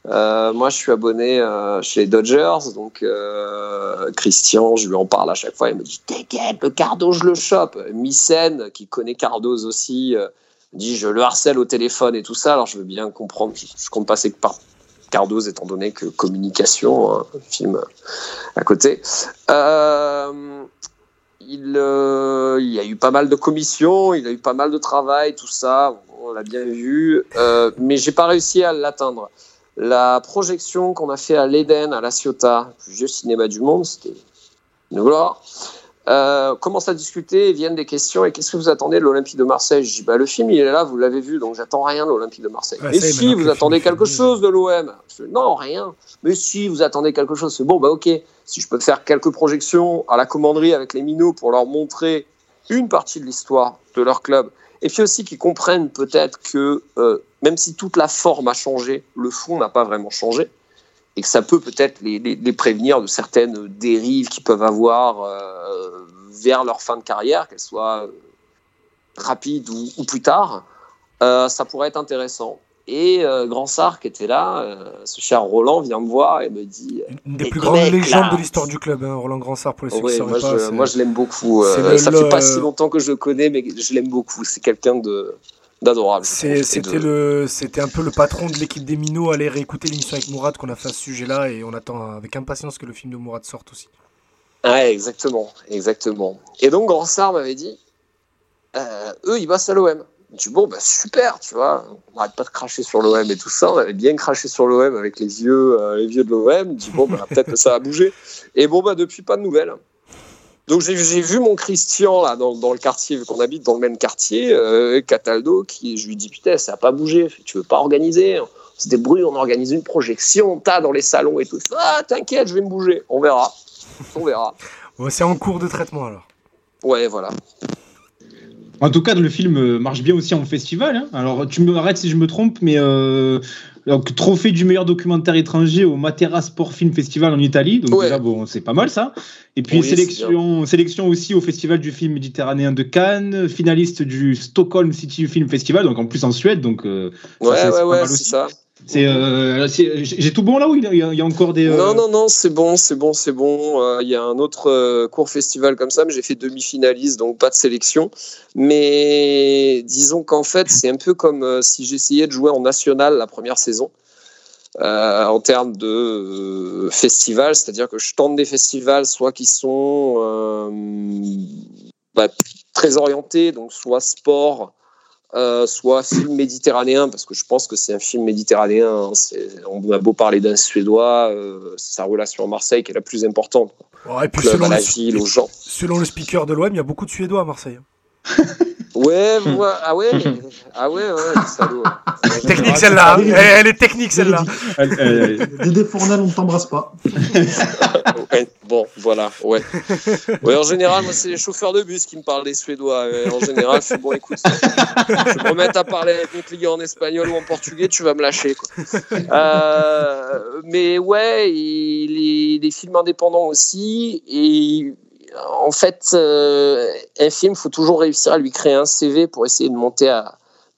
Euh, moi, je suis abonné euh, chez Dodgers, donc euh, Christian, je lui en parle à chaque fois. Il me dit T'inquiète, le Cardo, je le chope. Misen, qui connaît Cardos aussi, euh, me dit Je le harcèle au téléphone et tout ça. Alors, je veux bien comprendre. Je, compte passer par Cardos, étant donné que communication, un film à côté. Euh, il, euh, il a eu pas mal de commissions, il a eu pas mal de travail, tout ça, on l'a bien vu, euh, mais j'ai pas réussi à l'atteindre. La projection qu'on a fait à l'Eden, à La Ciotat, le plus vieux cinéma du monde, c'était une gloire. Euh, commence à discuter, et viennent des questions, et qu'est-ce que vous attendez de l'Olympique de Marseille? Je dis, bah, le film, il est là, vous l'avez vu, donc j'attends rien de l'Olympique de Marseille. Ouais, est, si, vous attendez quelque chose de l'OM Non, rien. Mais si, vous attendez quelque chose. C'est bon, bah ok. Si je peux faire quelques projections à la commanderie avec les minots pour leur montrer une partie de l'histoire de leur club, et puis aussi qu'ils comprennent peut-être que euh, même si toute la forme a changé, le fond n'a pas vraiment changé, et que ça peut peut-être les, prévenir de certaines dérives qu'ils peuvent avoir euh, vers leur fin de carrière, qu'elles soient rapides ou, ou plus tard, euh, ça pourrait être intéressant. Et euh, Grand Sar qui était là, euh, ce cher Roland vient me voir et me dit Une des plus grandes légendes de l'histoire du club, hein, Roland Gransart, pour les qui Ouais, moi, pas. je, moi, je l'aime beaucoup. Euh, le- ça fait pas le- si longtemps que je le connais, mais je l'aime beaucoup. C'est quelqu'un de d'adorable. C'était de- le, c'était un peu le patron de l'équipe des Minots. Allez réécouter l'émission avec Mourad qu'on a fait à ce sujet-là et on attend avec impatience que le film de Mourad sorte aussi. Ouais, exactement, exactement. Et donc Gransart m'avait dit, euh, eux, ils bossent à l'OM. Je dis bon, bah super, tu vois, on n'arrête pas de cracher sur l'OM et tout ça. On avait bien craché sur l'OM avec les vieux, euh, les vieux de l'OM. Je dis bon, bah, peut-être que ça va bouger. Et bon, bah depuis, pas de nouvelles. Donc j'ai vu mon Christian là dans, dans le quartier, vu qu'on habite dans le même quartier, euh, Cataldo, qui je lui dis putain, ça a pas bougé. Tu veux pas organiser? On se débrouille, on organise une projection, t'as dans les salons et tout. Ah t'inquiète, je vais me bouger. On verra, on verra. Ouais, c'est en cours de traitement alors. Ouais, voilà. En tout cas, le film euh, marche bien aussi en festival. hein. Alors, tu me arrêtes si je me trompe, mais euh, donc, trophée du meilleur documentaire étranger au Matera Sport Film Festival en Italie. Donc Ouais. déjà, bon, c'est pas mal ça. Et puis Oui, sélection, sélection aussi au Festival du film méditerranéen de Cannes, finaliste du Stockholm City Film Festival, donc en plus en Suède. Donc euh, ça, Ouais, c'est ouais, ouais, c'est ça. C'est, euh, j'ai tout bon là ou il y a, encore des. euh, Non, non, non, c'est bon, c'est bon, c'est bon. Euh, Il y a un autre court festival comme ça, mais j'ai fait demi-finaliste, donc pas de sélection. Mais disons qu'en fait, c'est un peu comme si j'essayais de jouer en national la première saison. en termes de euh, festival, c'est-à-dire que je tente des festivals soit qui sont bah, très orientés, donc soit sport, euh, soit film méditerranéen, parce que je pense que c'est un film méditerranéen. Hein. on a beau parler d'un Suédois, euh, c'est sa relation à Marseille qui est la plus importante. et puis selon, la ville, aux gens. selon le speaker de l'OM, il y a beaucoup de Suédois à Marseille. Ouais, ah ouais, ah ouais, ouais, salaud. Technique celle-là, elle, est technique celle-là. Dédé Fournel, on ne t'embrasse pas. bon, voilà, ouais. Ouais, en général, moi, c'est les chauffeurs de bus qui me parlent des Suédois. En général, je suis bon, écoute, je me remets à parler avec mes clients en espagnol ou en portugais, tu vas me lâcher. Quoi. Euh, mais ouais, les, les films indépendants aussi, et en fait, euh, un film, il faut toujours réussir à lui créer un CV pour essayer de monter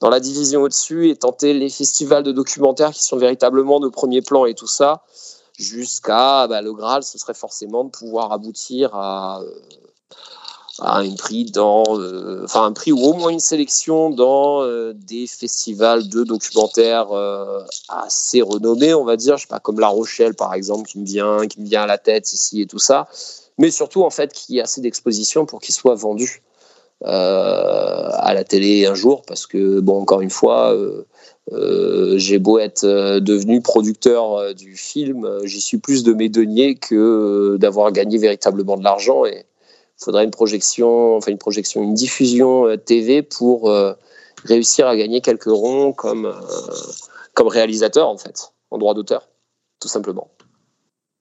dans la division au-dessus et tenter les festivals de documentaires qui sont véritablement de premier plan et tout ça, jusqu'à bah, le Graal, ce serait forcément de pouvoir aboutir à, un prix dans, euh, enfin un prix ou au moins une sélection dans euh, des festivals de documentaires assez renommés, on va dire, je sais pas comme La Rochelle par exemple qui me vient, qui me vient à la tête ici et tout ça. Mais surtout en fait qu'il y ait assez d'exposition pour qu'il soit vendu euh, à la télé un jour, parce que bon, encore une fois, euh, euh, j'ai beau être devenu producteur du film, j'y suis plus de mes deniers que d'avoir gagné véritablement de l'argent et il faudrait une projection, enfin une projection, une diffusion TV pour réussir à gagner quelques ronds comme comme réalisateur en fait, en droit d'auteur, tout simplement.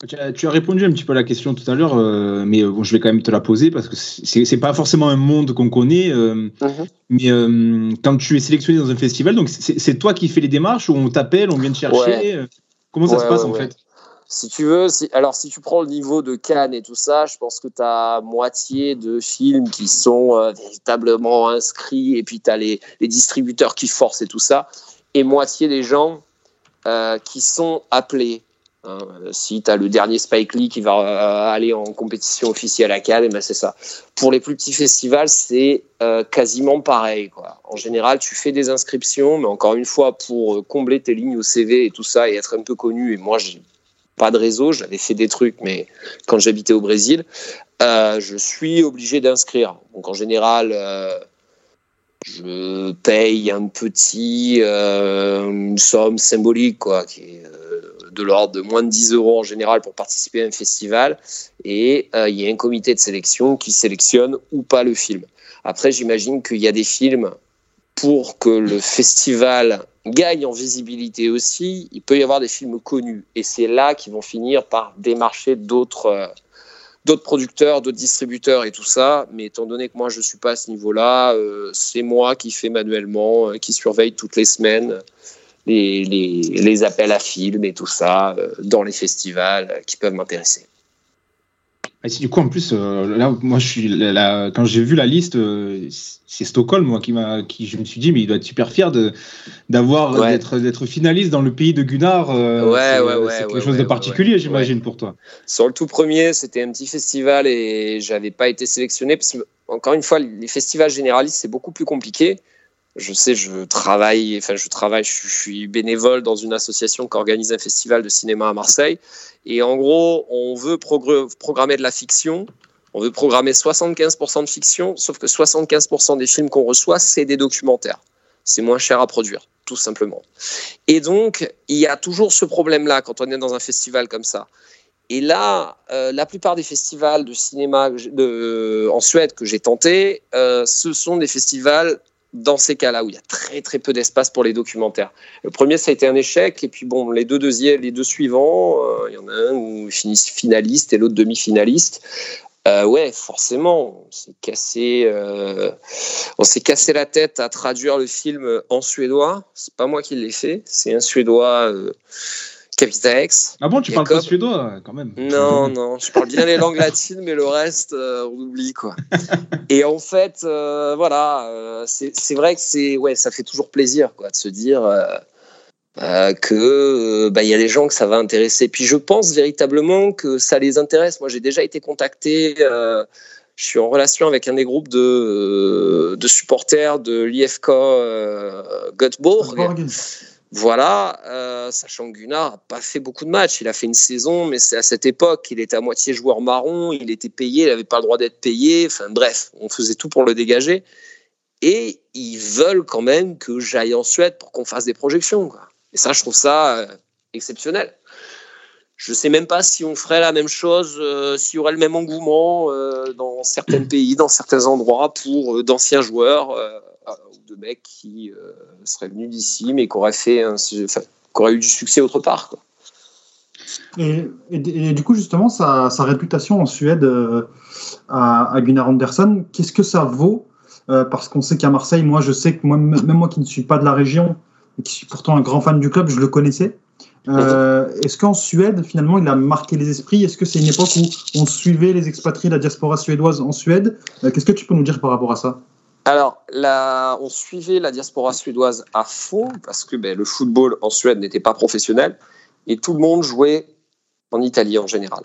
Tu as, répondu un petit peu à la question tout à l'heure, euh, mais euh, bon, je vais quand même te la poser parce que c'est pas forcément un monde qu'on connaît. Euh, mhm. Mais quand tu es sélectionné dans un festival, donc c'est toi qui fais les démarches ou on t'appelle, on vient te chercher Comment ça se passe en fait? Si tu veux, alors si tu prends le niveau de Cannes et tout ça, je pense que tu as moitié de films qui sont véritablement inscrits et puis tu as les, distributeurs qui forcent et tout ça, et moitié des gens qui sont appelés Hein, si tu as le dernier Spike Lee qui va euh, aller en compétition officielle à Cannes, eh ben c'est ça. Pour les plus petits festivals, c'est euh, quasiment pareil. En général, tu fais des inscriptions, mais encore une fois, pour euh, combler tes lignes au CV et tout ça et être un peu connu, et moi, j'ai pas de réseau, j'avais fait des trucs, mais quand j'habitais au Brésil, je suis obligé d'inscrire. Donc en général, je paye un petit, une somme symbolique, quoi, qui est de l'ordre de moins de 10 euros en général pour participer à un festival. Et euh, il y a un comité de sélection qui sélectionne ou pas le film. Après, j'imagine qu'il y a des films pour que le festival gagne en visibilité aussi, il peut y avoir des films connus. Et c'est là qu'ils vont finir par démarcher d'autres euh, producteurs, d'autres distributeurs et tout ça. Mais étant donné que moi, je ne suis pas à ce niveau-là, euh, c'est moi qui fais manuellement, qui surveille toutes les semaines les, appels à films et tout ça euh, dans les festivals euh, qui peuvent m'intéresser. Et du coup, en plus, euh, là, moi, je suis quand j'ai vu la liste, c'est Stockholm, moi, qui m'a, qui, je me suis dit, mais il doit être super fier de, d'avoir, d'être, d'être finaliste dans le pays de Gunnar. ouais, ouais, ouais, c'est quelque chose de particulier, j'imagine, pour toi. Sur le tout premier, c'était un petit festival et j'avais pas été sélectionné parce que, encore une fois, les festivals généralistes, c'est beaucoup plus compliqué je sais, je travaille, enfin, je travaille, je, suis bénévole dans une association qui organise un festival de cinéma à Marseille. Et en gros, on veut programmer de la fiction. On veut programmer 75% de fiction, sauf que 75% des films qu'on reçoit, c'est des documentaires. C'est moins cher à produire, tout simplement. Et donc, il y a toujours ce problème-là quand on est dans un festival comme ça. Et là, euh, la plupart des festivals de cinéma en Suède que j'ai tenté, euh, ce sont des festivals dans ces cas-là où il y a très très peu d'espace pour les documentaires. Le premier, ça a été un échec, et puis bon, les deux deuxièmes, les deux suivants, euh, il y en a un où il finit finaliste et l'autre demi-finaliste. Euh, ouais, forcément, on s'est cassé, euh, cassé la tête à traduire le film en suédois. C'est pas moi qui l'ai fait, c'est un suédois Capitax. Ah bon, tu parles pas suédois quand même Non, non, je parle bien les langues latines, mais le reste, euh, on oublie quoi. Et en fait, euh, voilà, euh, c'est vrai que c'est, ouais, ça fait toujours plaisir quoi, de se dire que bah, il y a des gens que ça va intéresser. Puis je pense véritablement que ça les intéresse. Moi, j'ai déjà été contacté. je suis en relation avec un des groupes de, de supporters de l'IFK Göteborg. Voilà, euh, sachant que Gunnar n'a pas fait beaucoup de matchs. Il a fait une saison, mais c'est à cette époque, il était à moitié joueur marron, il était payé, il n'avait pas le droit d'être payé. Enfin bref, on faisait tout pour le dégager. et ils veulent quand même que j'aille en Suède pour qu'on fasse des projections. Quoi. Et ça, je trouve ça euh, exceptionnel. Je ne sais même pas si on ferait la même chose, euh, s'il y aurait le même engouement euh, dans certains pays, dans certains endroits pour d'anciens joueurs ou de mecs qui seraient venus d'ici mais qui auraient, fait qui auraient eu du succès autre part. Et, du coup, justement, sa, réputation en Suède à, à, Gunnar Andersson, qu'est-ce que ça vaut Parce qu'on sait qu'à Marseille, moi, je sais que même moi qui ne suis pas de la région, qui suis pourtant un grand fan du club, je le connaissais. Euh, Est-ce qu'en Suède, finalement, il a marqué les esprits? Est-ce que c'est une époque où on suivait les expatriés, la diaspora suédoise en Suède? Euh, Qu'est-ce que tu peux nous dire par rapport à ça? Alors, là, on suivait la diaspora suédoise à fond parce que ben, le football en Suède n'était pas professionnel et tout le monde jouait en Italie en général.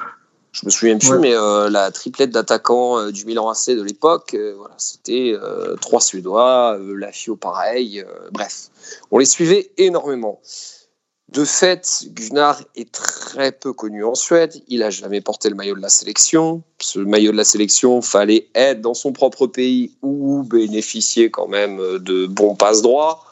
Je me souviens plus, mais euh, la triplette d'attaquants euh, du Milan AC de l'époque, euh, voilà, c'était trois Suédois, la FIO pareil, bref. On les suivait énormément. De fait, Gunnar est très peu connu en Suède. Il n'a jamais porté le maillot de la sélection. Ce maillot de la sélection, fallait être dans son propre pays ou bénéficier quand même de bons passe droits.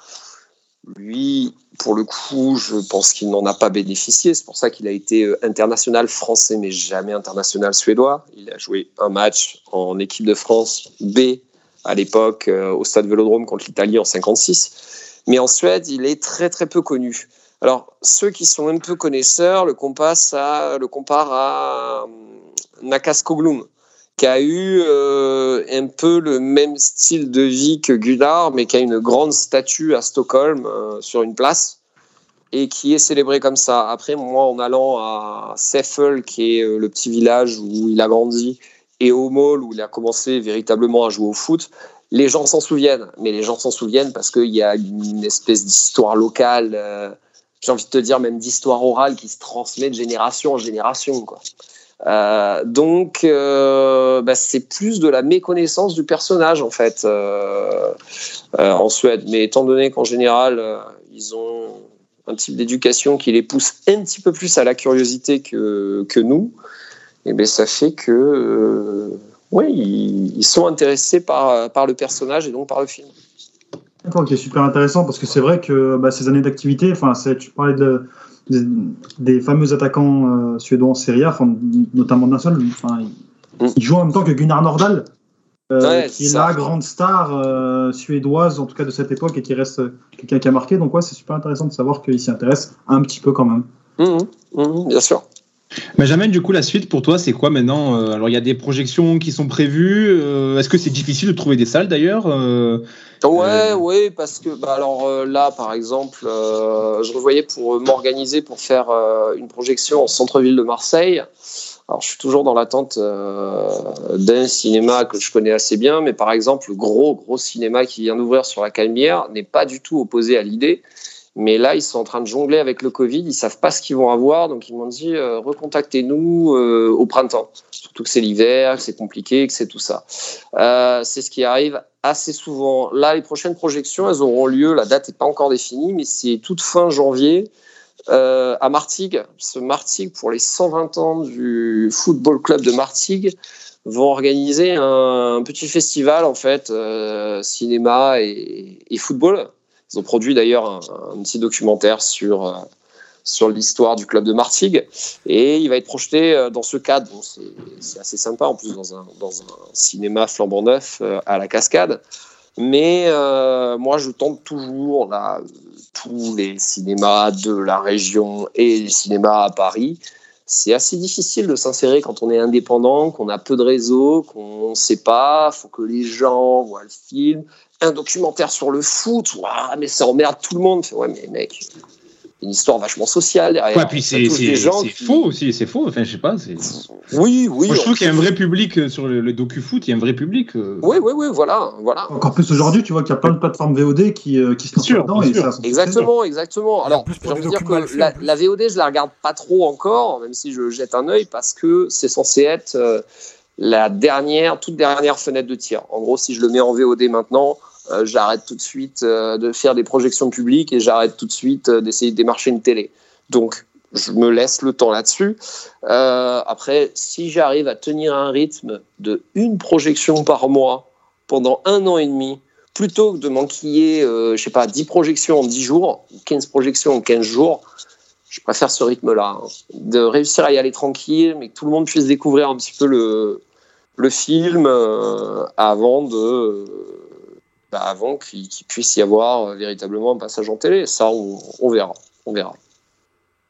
Lui, pour le coup, je pense qu'il n'en a pas bénéficié. C'est pour ça qu'il a été euh, international français, mais jamais international suédois. Il a joué un match en équipe de France B à l'époque euh, au stade Vélodrome contre l'Italie en 56. Mais en Suède, il est très très peu connu. Alors, ceux qui sont un peu connaisseurs le, à, le comparent à euh, Nakas Koglum, qui a eu un peu le même style de vie que Gunnar, mais qui a une grande statue à Stockholm sur une place et qui est célébré comme ça. Après, moi, en allant à Seffel, qui est euh, le petit village où il a grandi, et au mall où il a commencé véritablement à jouer au foot, les gens s'en souviennent. Mais les gens s'en souviennent parce qu'il y a une espèce d'histoire locale, euh, j'ai envie de te dire même d'histoire orale qui se transmet de génération en génération. Quoi. Euh, donc, bah, c'est plus de la méconnaissance du personnage en fait en Suède. Mais étant donné qu'en général, ils ont un type d'éducation qui les pousse un petit peu plus à la curiosité que, que nous, et eh bien ça fait que euh, ouais, ils, sont intéressés par, par le personnage et donc par le film. D'accord, qui est super intéressant parce que c'est vrai que bah, ces années d'activité, enfin, tu parlais de, des fameux attaquants euh, suédois en Serie A, notamment d'un seul, enfin, mm. il joue en même temps que Gunnar Nordal, euh, qui est la grande star euh, suédoise, en tout cas de cette époque, et qui reste quelqu'un qui a marqué. Donc, ouais, c'est super intéressant de savoir qu'il s'y intéresse un petit peu quand même. Mmh, mmh, bien sûr. Benjamin, du coup, la suite pour toi, c'est quoi maintenant euh, Alors, il y a des projections qui sont prévues. Est-ce que c'est difficile de trouver des salles d'ailleurs Ouais, ouais, parce que bah, alors là, par exemple, je revoyais pour m'organiser pour faire une projection en centre-ville de Marseille. Alors, je suis toujours dans l'attente euh, d'un cinéma que je connais assez bien, mais par exemple, le gros, gros cinéma qui vient d'ouvrir sur la Calmière n'est pas du tout opposé à l'idée. Mais là, ils sont en train de jongler avec le Covid, ils savent pas ce qu'ils vont avoir, donc ils m'ont dit euh, recontactez-nous euh, au printemps. Surtout que c'est l'hiver, que c'est compliqué, que c'est tout ça. c'est ce qui arrive assez souvent. Là, les prochaines projections, elles auront lieu. La date n'est pas encore définie, mais c'est toute fin janvier. Euh, à Martigues. Ce Martigues, pour les 120 ans du football club de Martigues, vont organiser un, petit festival en fait, euh, cinéma et, football. Ils ont produit d'ailleurs un, petit documentaire sur euh, sur l'histoire du club de Martigues et il va être projeté dans ce cadre. c'est assez sympa en plus dans un, dans un cinéma flambant neuf à la cascade. Mais moi, je tente toujours là, tous les cinémas de la région et les cinémas à Paris. C'est assez difficile de s'insérer quand on est indépendant, qu'on a peu de réseau, qu'on ne sait pas, faut que les gens voient le film. Un documentaire sur le foot, mais ça emmerde tout le monde. Ouais, mais mec, une histoire vachement sociale derrière. Ouais, puis c'est faux aussi, c'est faux. Enfin, je sais pas. Oui, oui. Moi, je trouve qu'il y a un vrai public euh, sur le, docu-foot, il y a un vrai public. Euh. Oui, oui, oui, voilà, voilà. Encore plus aujourd'hui, tu vois qu'il y a plein de plateformes VOD qui, euh, qui se lancent dedans. Et ça, exactement, exactement. Alors, j'ai envie de dire que la, la, VOD, je la regarde pas trop encore, même si je jette un œil, parce que c'est censé être la dernière, toute dernière fenêtre de tir. En gros, si je le mets en VOD maintenant, euh, j'arrête tout de suite euh, de faire des projections publiques et j'arrête tout de suite euh, d'essayer de démarcher une télé. Donc, je me laisse le temps là-dessus. après, si j'arrive à tenir un rythme de une projection par mois pendant un an et demi, plutôt que de m'enquiller, je sais pas, 10 projections en 10 jours, 15 projections en 15 jours, je préfère ce rythme-là. hein. De réussir à y aller tranquille, mais que tout le monde puisse découvrir un petit peu le, film avant de. Bah, avant qu'il puisse y avoir euh, véritablement un passage en télé. Ça, on, on verra. On verra.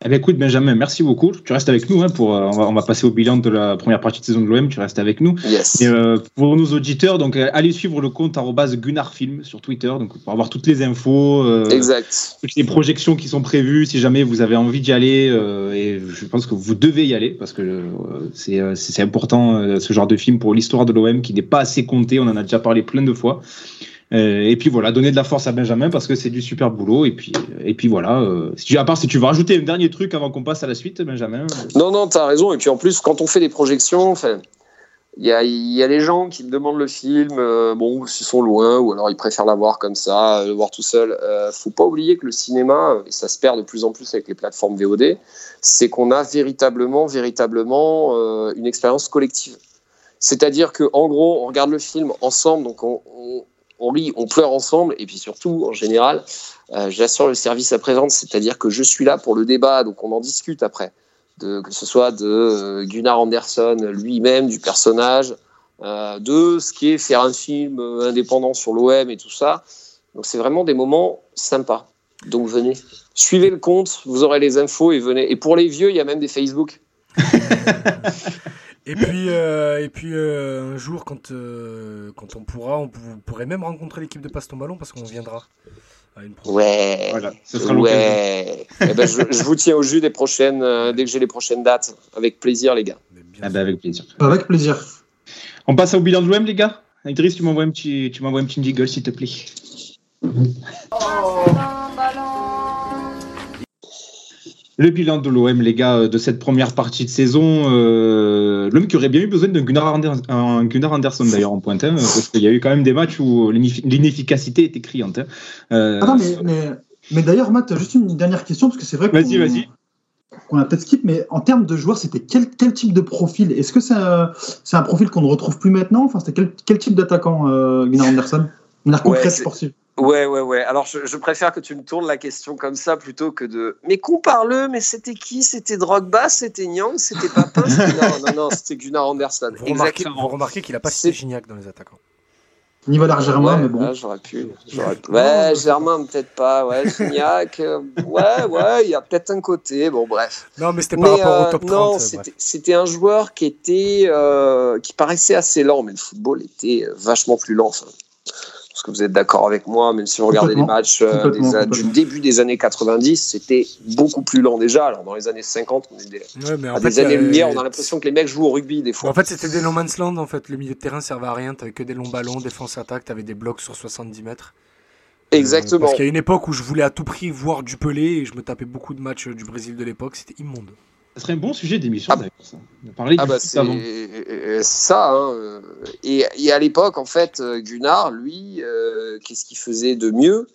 Eh bien, écoute, Benjamin, merci beaucoup. Tu restes avec nous. hein, pour, euh, on, va, on va passer au bilan de la première partie de saison de l'OM. Tu restes avec nous. Yes. Et euh, pour nos auditeurs, donc allez suivre le compte @gunarfilm sur Twitter, donc pour avoir toutes les infos, euh, Exact. toutes les projections qui sont prévues. Si jamais vous avez envie d'y aller, et je pense que vous devez y aller parce que c'est important ce genre de film pour l'histoire de l'OM qui n'est pas assez compté. On en a déjà parlé plein de fois. Euh, et puis voilà, donner de la force à Benjamin parce que c'est du super boulot. Et puis et puis voilà. euh, tu, à part si tu veux rajouter un dernier truc avant qu'on passe à la suite, Benjamin. Non, non, t'as raison. Et puis en plus, quand on fait des projections, il y a, y a les gens qui me demandent le film, euh, bon, s'ils sont loin, ou alors ils préfèrent l'avoir comme ça, euh, le voir tout seul. Euh, faut pas oublier que le cinéma, et ça se perd de plus en plus avec les plateformes VOD, c'est qu'on a véritablement, véritablement euh, une expérience collective. C'est-à-dire que en gros, on regarde le film ensemble, donc on, on, on rit, on pleure ensemble, et puis surtout, en général, euh, j'assure le service à présent, c'est-à-dire que je suis là pour le débat, donc on en discute après que ce soit de euh, Gunnar Anderson lui-même, du personnage, euh, de ce qui est faire un film indépendant sur l'OM et tout ça. Donc c'est vraiment des moments sympas. Donc venez, suivez le compte, vous aurez les infos et venez. Et pour les vieux, il y a même des Facebook. Et puis, euh, et puis euh, un jour, quand, euh, quand on pourra, on, pourrez même rencontrer l'équipe de Passe ton ballon parce qu'on viendra à une pro. Ouais. Voilà, ce sera. Ouais. Eh ben, je, je vous tiens au jus des prochaines, euh, dès que j'ai les prochaines dates. Avec plaisir, les gars. Ah bah, avec plaisir. Avec plaisir. On passe au bilan de l'OM, les gars. Idriss, tu m'envoies un petit, tu m'envoies un petit jingle, s'il te plaît. Le bilan de l'OM, les gars, de cette première partie de saison. Euh, L'OM qui aurait bien eu besoin d'un Gunnar, Ander- un Gunnar Anderson d'ailleurs en pointe, hein, parce qu'il y a eu quand même des matchs où l'ineffi- l'inefficacité était criante. hein. Euh, Attends, mais, mais, mais d'ailleurs, Matt, juste une dernière question, parce que c'est vrai qu'on Vas-y, vas-y. qu'on a peut-être skip, mais en termes de joueurs, c'était quel, quel type de profil? Est-ce que c'est un, profil qu'on ne retrouve plus maintenant? Enfin, c'était quel, quel type d'attaquant, euh, Gunnar Anderson Une Ouais, sportive. Ouais, ouais, ouais. Alors, je, je préfère que tu me tournes la question comme ça plutôt que de. Mais compare-le, mais c'était qui? C'était Drogba? C'était Nyang C'était Papin? Non, non, non, c'était Gunnar Anderson. Vous remarquez, Exactement. vous remarquez qu'il a pas C'est- cité Gignac dans les attaquants. Niveau à Germain, Ouais, mais bon. là, j'aurais pu. j'aurais pu. Ouais, Germain, peut-être pas. Ouais, Gignac. euh, ouais, ouais, il y a peut-être un côté. Bon, bref. Non, mais c'était par Mais, rapport euh, au top 30. non, euh, c'était c'était un joueur qui était, euh, qui paraissait assez lent, mais le football était euh, vachement plus lent. enfin. Parce que vous êtes d'accord avec moi, même si vous regardez les matchs euh, Complètement, des a- du début des années 90, c'était beaucoup plus lent déjà. Alors dans les années 50, on est des, Ouais, mais en à fait, des années-lumière, euh, on a l'impression que les mecs jouent au rugby des fois. En fait, c'était des no man's land. En fait, le milieu de terrain servait à rien. T'avais que des longs ballons, défense attaque. T'avais des blocs sur 70 mètres. Euh, Exactement. Parce qu'il y a une époque où je voulais à tout prix voir du Pelé et je me tapais beaucoup de matchs du Brésil de l'époque. C'était immonde. Ça serait un bon sujet d'émission, Ah. d'ailleurs. ça. De parler Ah du bah c'est avant. euh, ça. hein, euh. Et, et à l'époque, en fait, euh, Gunnar, lui, euh, qu'est-ce qu'il faisait de mieux?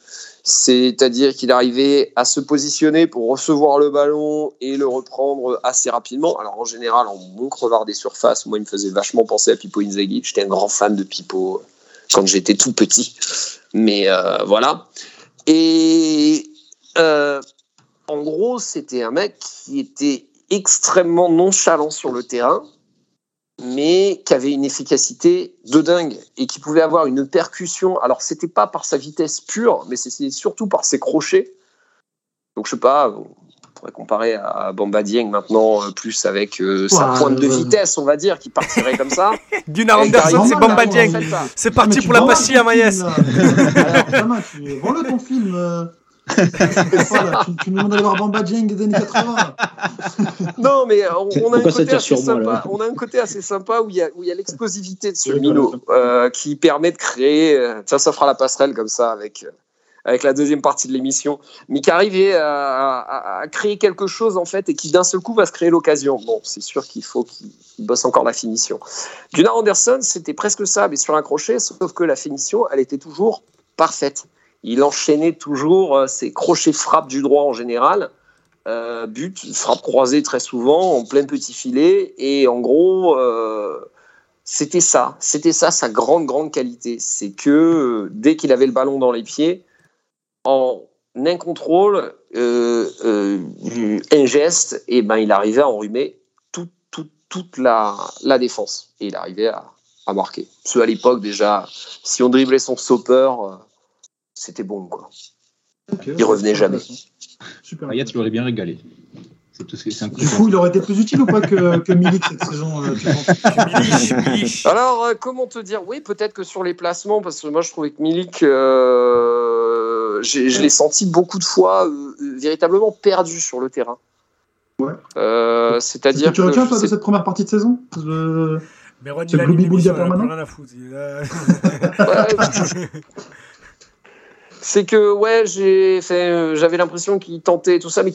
C'est-à-dire qu'il arrivait à se positionner pour recevoir le ballon et le reprendre assez rapidement. Alors en général, en bon crevard des surfaces, moi, il me faisait vachement penser à Pipo Inzaghi. J'étais un grand fan de Pipo euh, quand j'étais tout petit. Mais euh, voilà. Et euh, en gros, c'était un mec qui était extrêmement nonchalant sur le terrain, mais qui avait une efficacité de dingue et qui pouvait avoir une percussion. Alors, c'était pas par sa vitesse pure, mais c'était surtout par ses crochets. Donc, je sais pas, on pourrait comparer à Bamba Dieng maintenant, euh, plus avec euh, sa pointe de vitesse, on va dire, qui partirait comme ça. Gunnar Anderson, c'est Bamba Dieng. C'est parti pour la pastille à Maïs. tu vends-le ton film. Tu, tu nous demandes d'aller voir Bamba Dieng des années 80. Non, mais euh, on, on a un côté assez moi, sympa. là On a un côté assez sympa où il y a, où il y a l'explosivité de ce Oui, minot euh, qui permet de créer. euh, ça, ça fera la passerelle comme ça avec euh, avec la deuxième partie de l'émission, mais qui arrivait à, à- à créer quelque chose en fait et qui d'un seul coup va se créer l'occasion. Bon, c'est sûr qu'il faut qu'il qu'il bosse encore la finition. Gunnar Anderson, c'était presque ça, mais sur un crochet, sauf que la finition, elle était toujours parfaite. Il enchaînait toujours euh, ses crochets frappes du droit en général. Euh, but, frappe croisée très souvent, en plein petit filet. Et en gros, euh, c'était ça, c'était ça sa grande grande qualité, c'est que dès qu'il avait le ballon dans les pieds, en un contrôle, un geste, et ben il arrivait à enrhumer tout, tout, toute la, la défense et il arrivait à, à marquer. Ce à l'époque déjà, si on driblait son stopper, c'était bon quoi. Il revenait jamais. Super. Payet, il aurait bien régalé. C'est Du coup, il aurait été plus utile ou pas que, que Milik cette saison euh. Alors, euh, comment te dire? Oui, peut-être que sur les placements, parce que moi je trouvais que Milik, euh, j'ai- je l'ai senti beaucoup de fois euh, euh, véritablement perdu sur le terrain. Ouais. Euh, C'est ce C'est-à-dire tu retiens toi, de cette première partie de saison? Mais C'est il a a permanent rien à foutre. C'est que ouais, euh, j'avais l'impression qu'il tentait tout ça, mais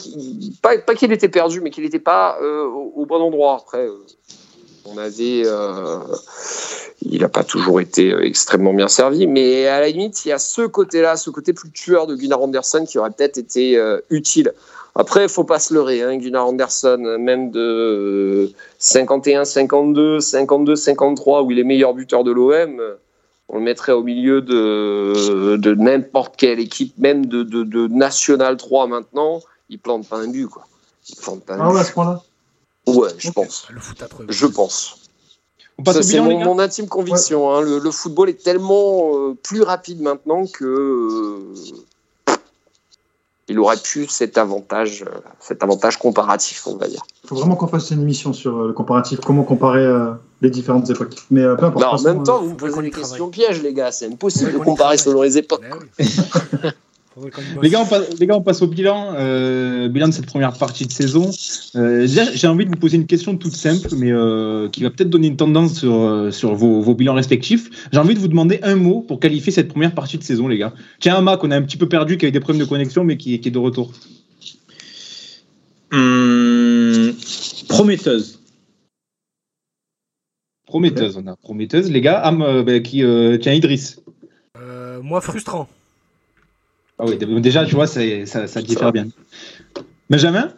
pas, qu'il était perdu, mais qu'il n'était pas euh, au, bon endroit. Après, euh, on avait, euh, il n'a pas toujours été extrêmement bien servi, mais à la limite, il y a ce côté-là, ce côté plus tueur de Gunnar Anderson qui aurait peut-être été utile. Après, faut pas se leurrer, hein, Gunnar Anderson, même de 51, 52, 52, 53, où il est meilleur buteur de l'OM on le mettrait au milieu de, de n'importe quelle équipe, même de, de, de National 3 maintenant, il plante pas un but, quoi. Il plante pas un Ah ouais, à ce point-là Ouais, je pense. Le foot affreux. Je pense. Ça, c'est mon, intime conviction. hein. Le, le football est tellement euh, plus rapide maintenant que euh, il aurait pu cet avantage, euh, cet avantage comparatif, on va dire. Il faut vraiment qu'on fasse une émission sur euh, le comparatif, comment comparer euh, les différentes époques. Mais euh, peu importe. Non, en même temps, vous me posez des questions pièges, les gars. C'est impossible Ouais, de comparer selon les époques. Oui. Les gars, on passe, les gars, on passe au bilan. euh, bilan de cette première partie de saison. Euh, j'ai envie de vous poser une question toute simple, mais euh, qui va peut-être donner une tendance sur, sur vos, vos bilans respectifs. J'ai envie de vous demander un mot pour qualifier cette première partie de saison, les gars. Tiens, Ama, qu'on a un petit peu perdu, qui a eu des problèmes de connexion, mais qui, qui est de retour. Hum, prometteuse. Prometteuse, on a prometteuse. Les gars, Am, euh, ben, qui, euh, tiens, Idriss. Euh, moi, frustrant. Ah oui, déjà, tu vois, ça, ça diffère bien. Benjamin?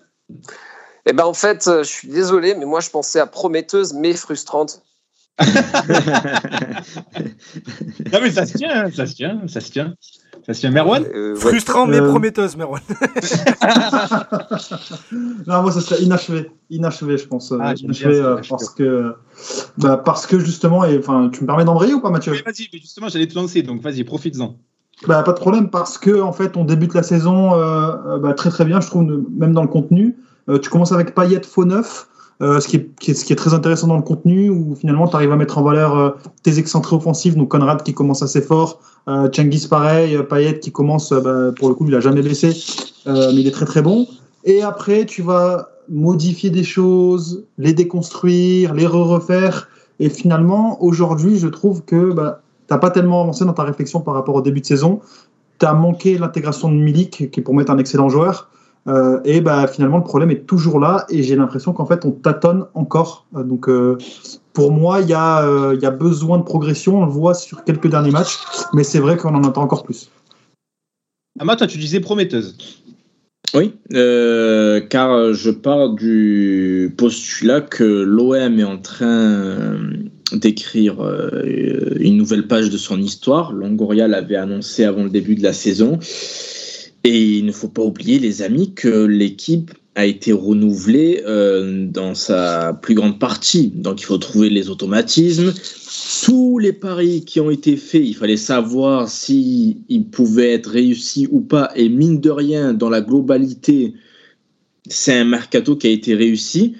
Eh ben en fait, euh, je suis désolé, mais moi je pensais à prometteuse mais frustrante. Non, mais ça se tient, ça se tient, ça se tient. Ça se tient. Merwan? Euh, ouais. Frustrant, mais Euh, prometteuse, Merwan. Non, moi, ça serait inachevé. Inachevé, je pense. euh, Ah, inachevé, euh, parce que, bah, parce que justement, et, enfin, tu me permets d'embrayer ou pas, Mathieu? Oui, Vas-y, mais justement, j'allais te lancer, donc vas-y, profites-en. Bah, pas de problème, parce que en fait, on débute la saison euh, euh, bah, très très bien, je trouve, même dans le contenu. Euh, tu commences avec Payet faux neuf, ce, qui est, ce qui est très intéressant dans le contenu, où finalement, tu arrives à mettre en valeur euh, tes excentrés offensifs, donc Conrad qui commence assez fort, euh, Cengiz pareil, Payet qui commence, bah, pour le coup, il a jamais baissé, mais il est très très bon. Et après, tu vas modifier des choses, les déconstruire, les re-refaire. Et finalement, aujourd'hui, je trouve que bah, tu n'as pas tellement avancé dans ta réflexion par rapport au début de saison. Tu as manqué l'intégration de Milik, qui pour moi est un excellent joueur. Euh, et bah, finalement, le problème est toujours là. Et j'ai l'impression qu'en fait, on tâtonne encore. Euh, donc, euh, pour moi, il y, a, euh, il y a besoin de progression. On le voit sur quelques derniers matchs. Mais c'est vrai qu'on en attend encore plus. Ama, toi, tu disais prometteuse. Oui, euh, car je pars du postulat que l'OM est en train d'écrire euh, une nouvelle page de son histoire. Longoria l'avait annoncé avant le début de la saison. Et il ne faut pas oublier, les amis, que l'équipe a été renouvelée euh, dans sa plus grande partie. Donc il faut trouver les automatismes. Tous les paris qui ont été faits, il fallait savoir s'ils pouvaient être réussis ou pas. Et mine de rien, dans la globalité, c'est un mercato qui a été réussi,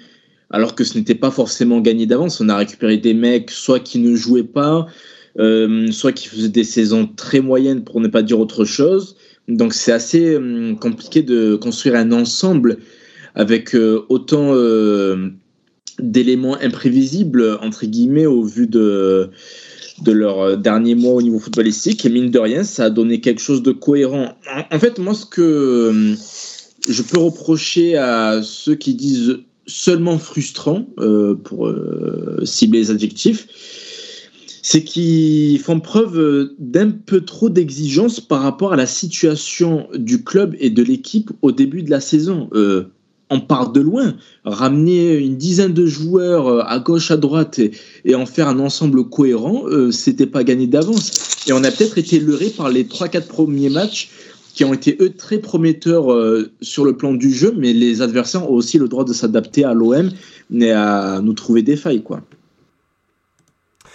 alors que ce n'était pas forcément gagné d'avance. On a récupéré des mecs, soit qui ne jouaient pas, euh, soit qui faisaient des saisons très moyennes, pour ne pas dire autre chose. Donc c'est assez euh, compliqué de construire un ensemble avec euh, autant euh, d'éléments imprévisibles, entre guillemets, au vu de, de leurs derniers mois au niveau footballistique. Et mine de rien, ça a donné quelque chose de cohérent. En, en fait, moi, ce que euh, je peux reprocher à ceux qui disent seulement frustrant, euh, pour euh, cibler les adjectifs, c'est qu'ils font preuve d'un peu trop d'exigence par rapport à la situation du club et de l'équipe au début de la saison. Euh, on part de loin. Ramener une dizaine de joueurs euh, à gauche, à droite et, en faire un ensemble cohérent, euh, c'était pas gagné d'avance. Et on a peut-être été leurré par les 3-4 premiers matchs qui ont été eux très prometteurs euh, sur le plan du jeu, mais les adversaires ont aussi le droit de s'adapter à l'OM et à nous trouver des failles, quoi.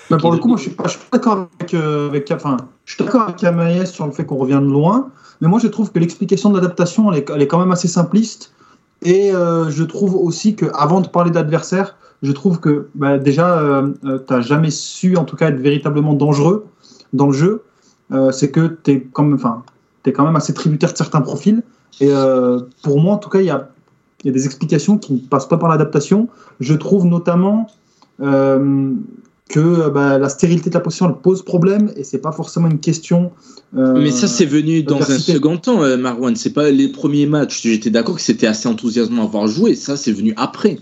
Mais pour le coup, moi, je suis pas, suis d'accord avec, avec, enfin, je suis d'accord avec Amaïs sur le fait qu'on revient de loin, mais moi, je trouve que l'explication de l'adaptation, elle, elle est, quand même assez simpliste. Et euh, je trouve aussi que avant de parler d'adversaire, je trouve que bah, déjà, euh, euh, tu n'as jamais su, en tout cas, être véritablement dangereux dans le jeu. c'est que tu es, quand même assez tributaire de certains profils. Et pour moi, en tout cas, il y a, y a, des explications qui ne passent pas par l'adaptation. Je trouve notamment que euh, bah, la stérilité de la position pose problème et c'est pas forcément une question. Euh, mais ça, c'est venu dans un second temps, euh, Marwan. C'est pas les premiers matchs. J'étais d'accord que c'était assez enthousiasmant à avoir joué. Ça, c'est venu après.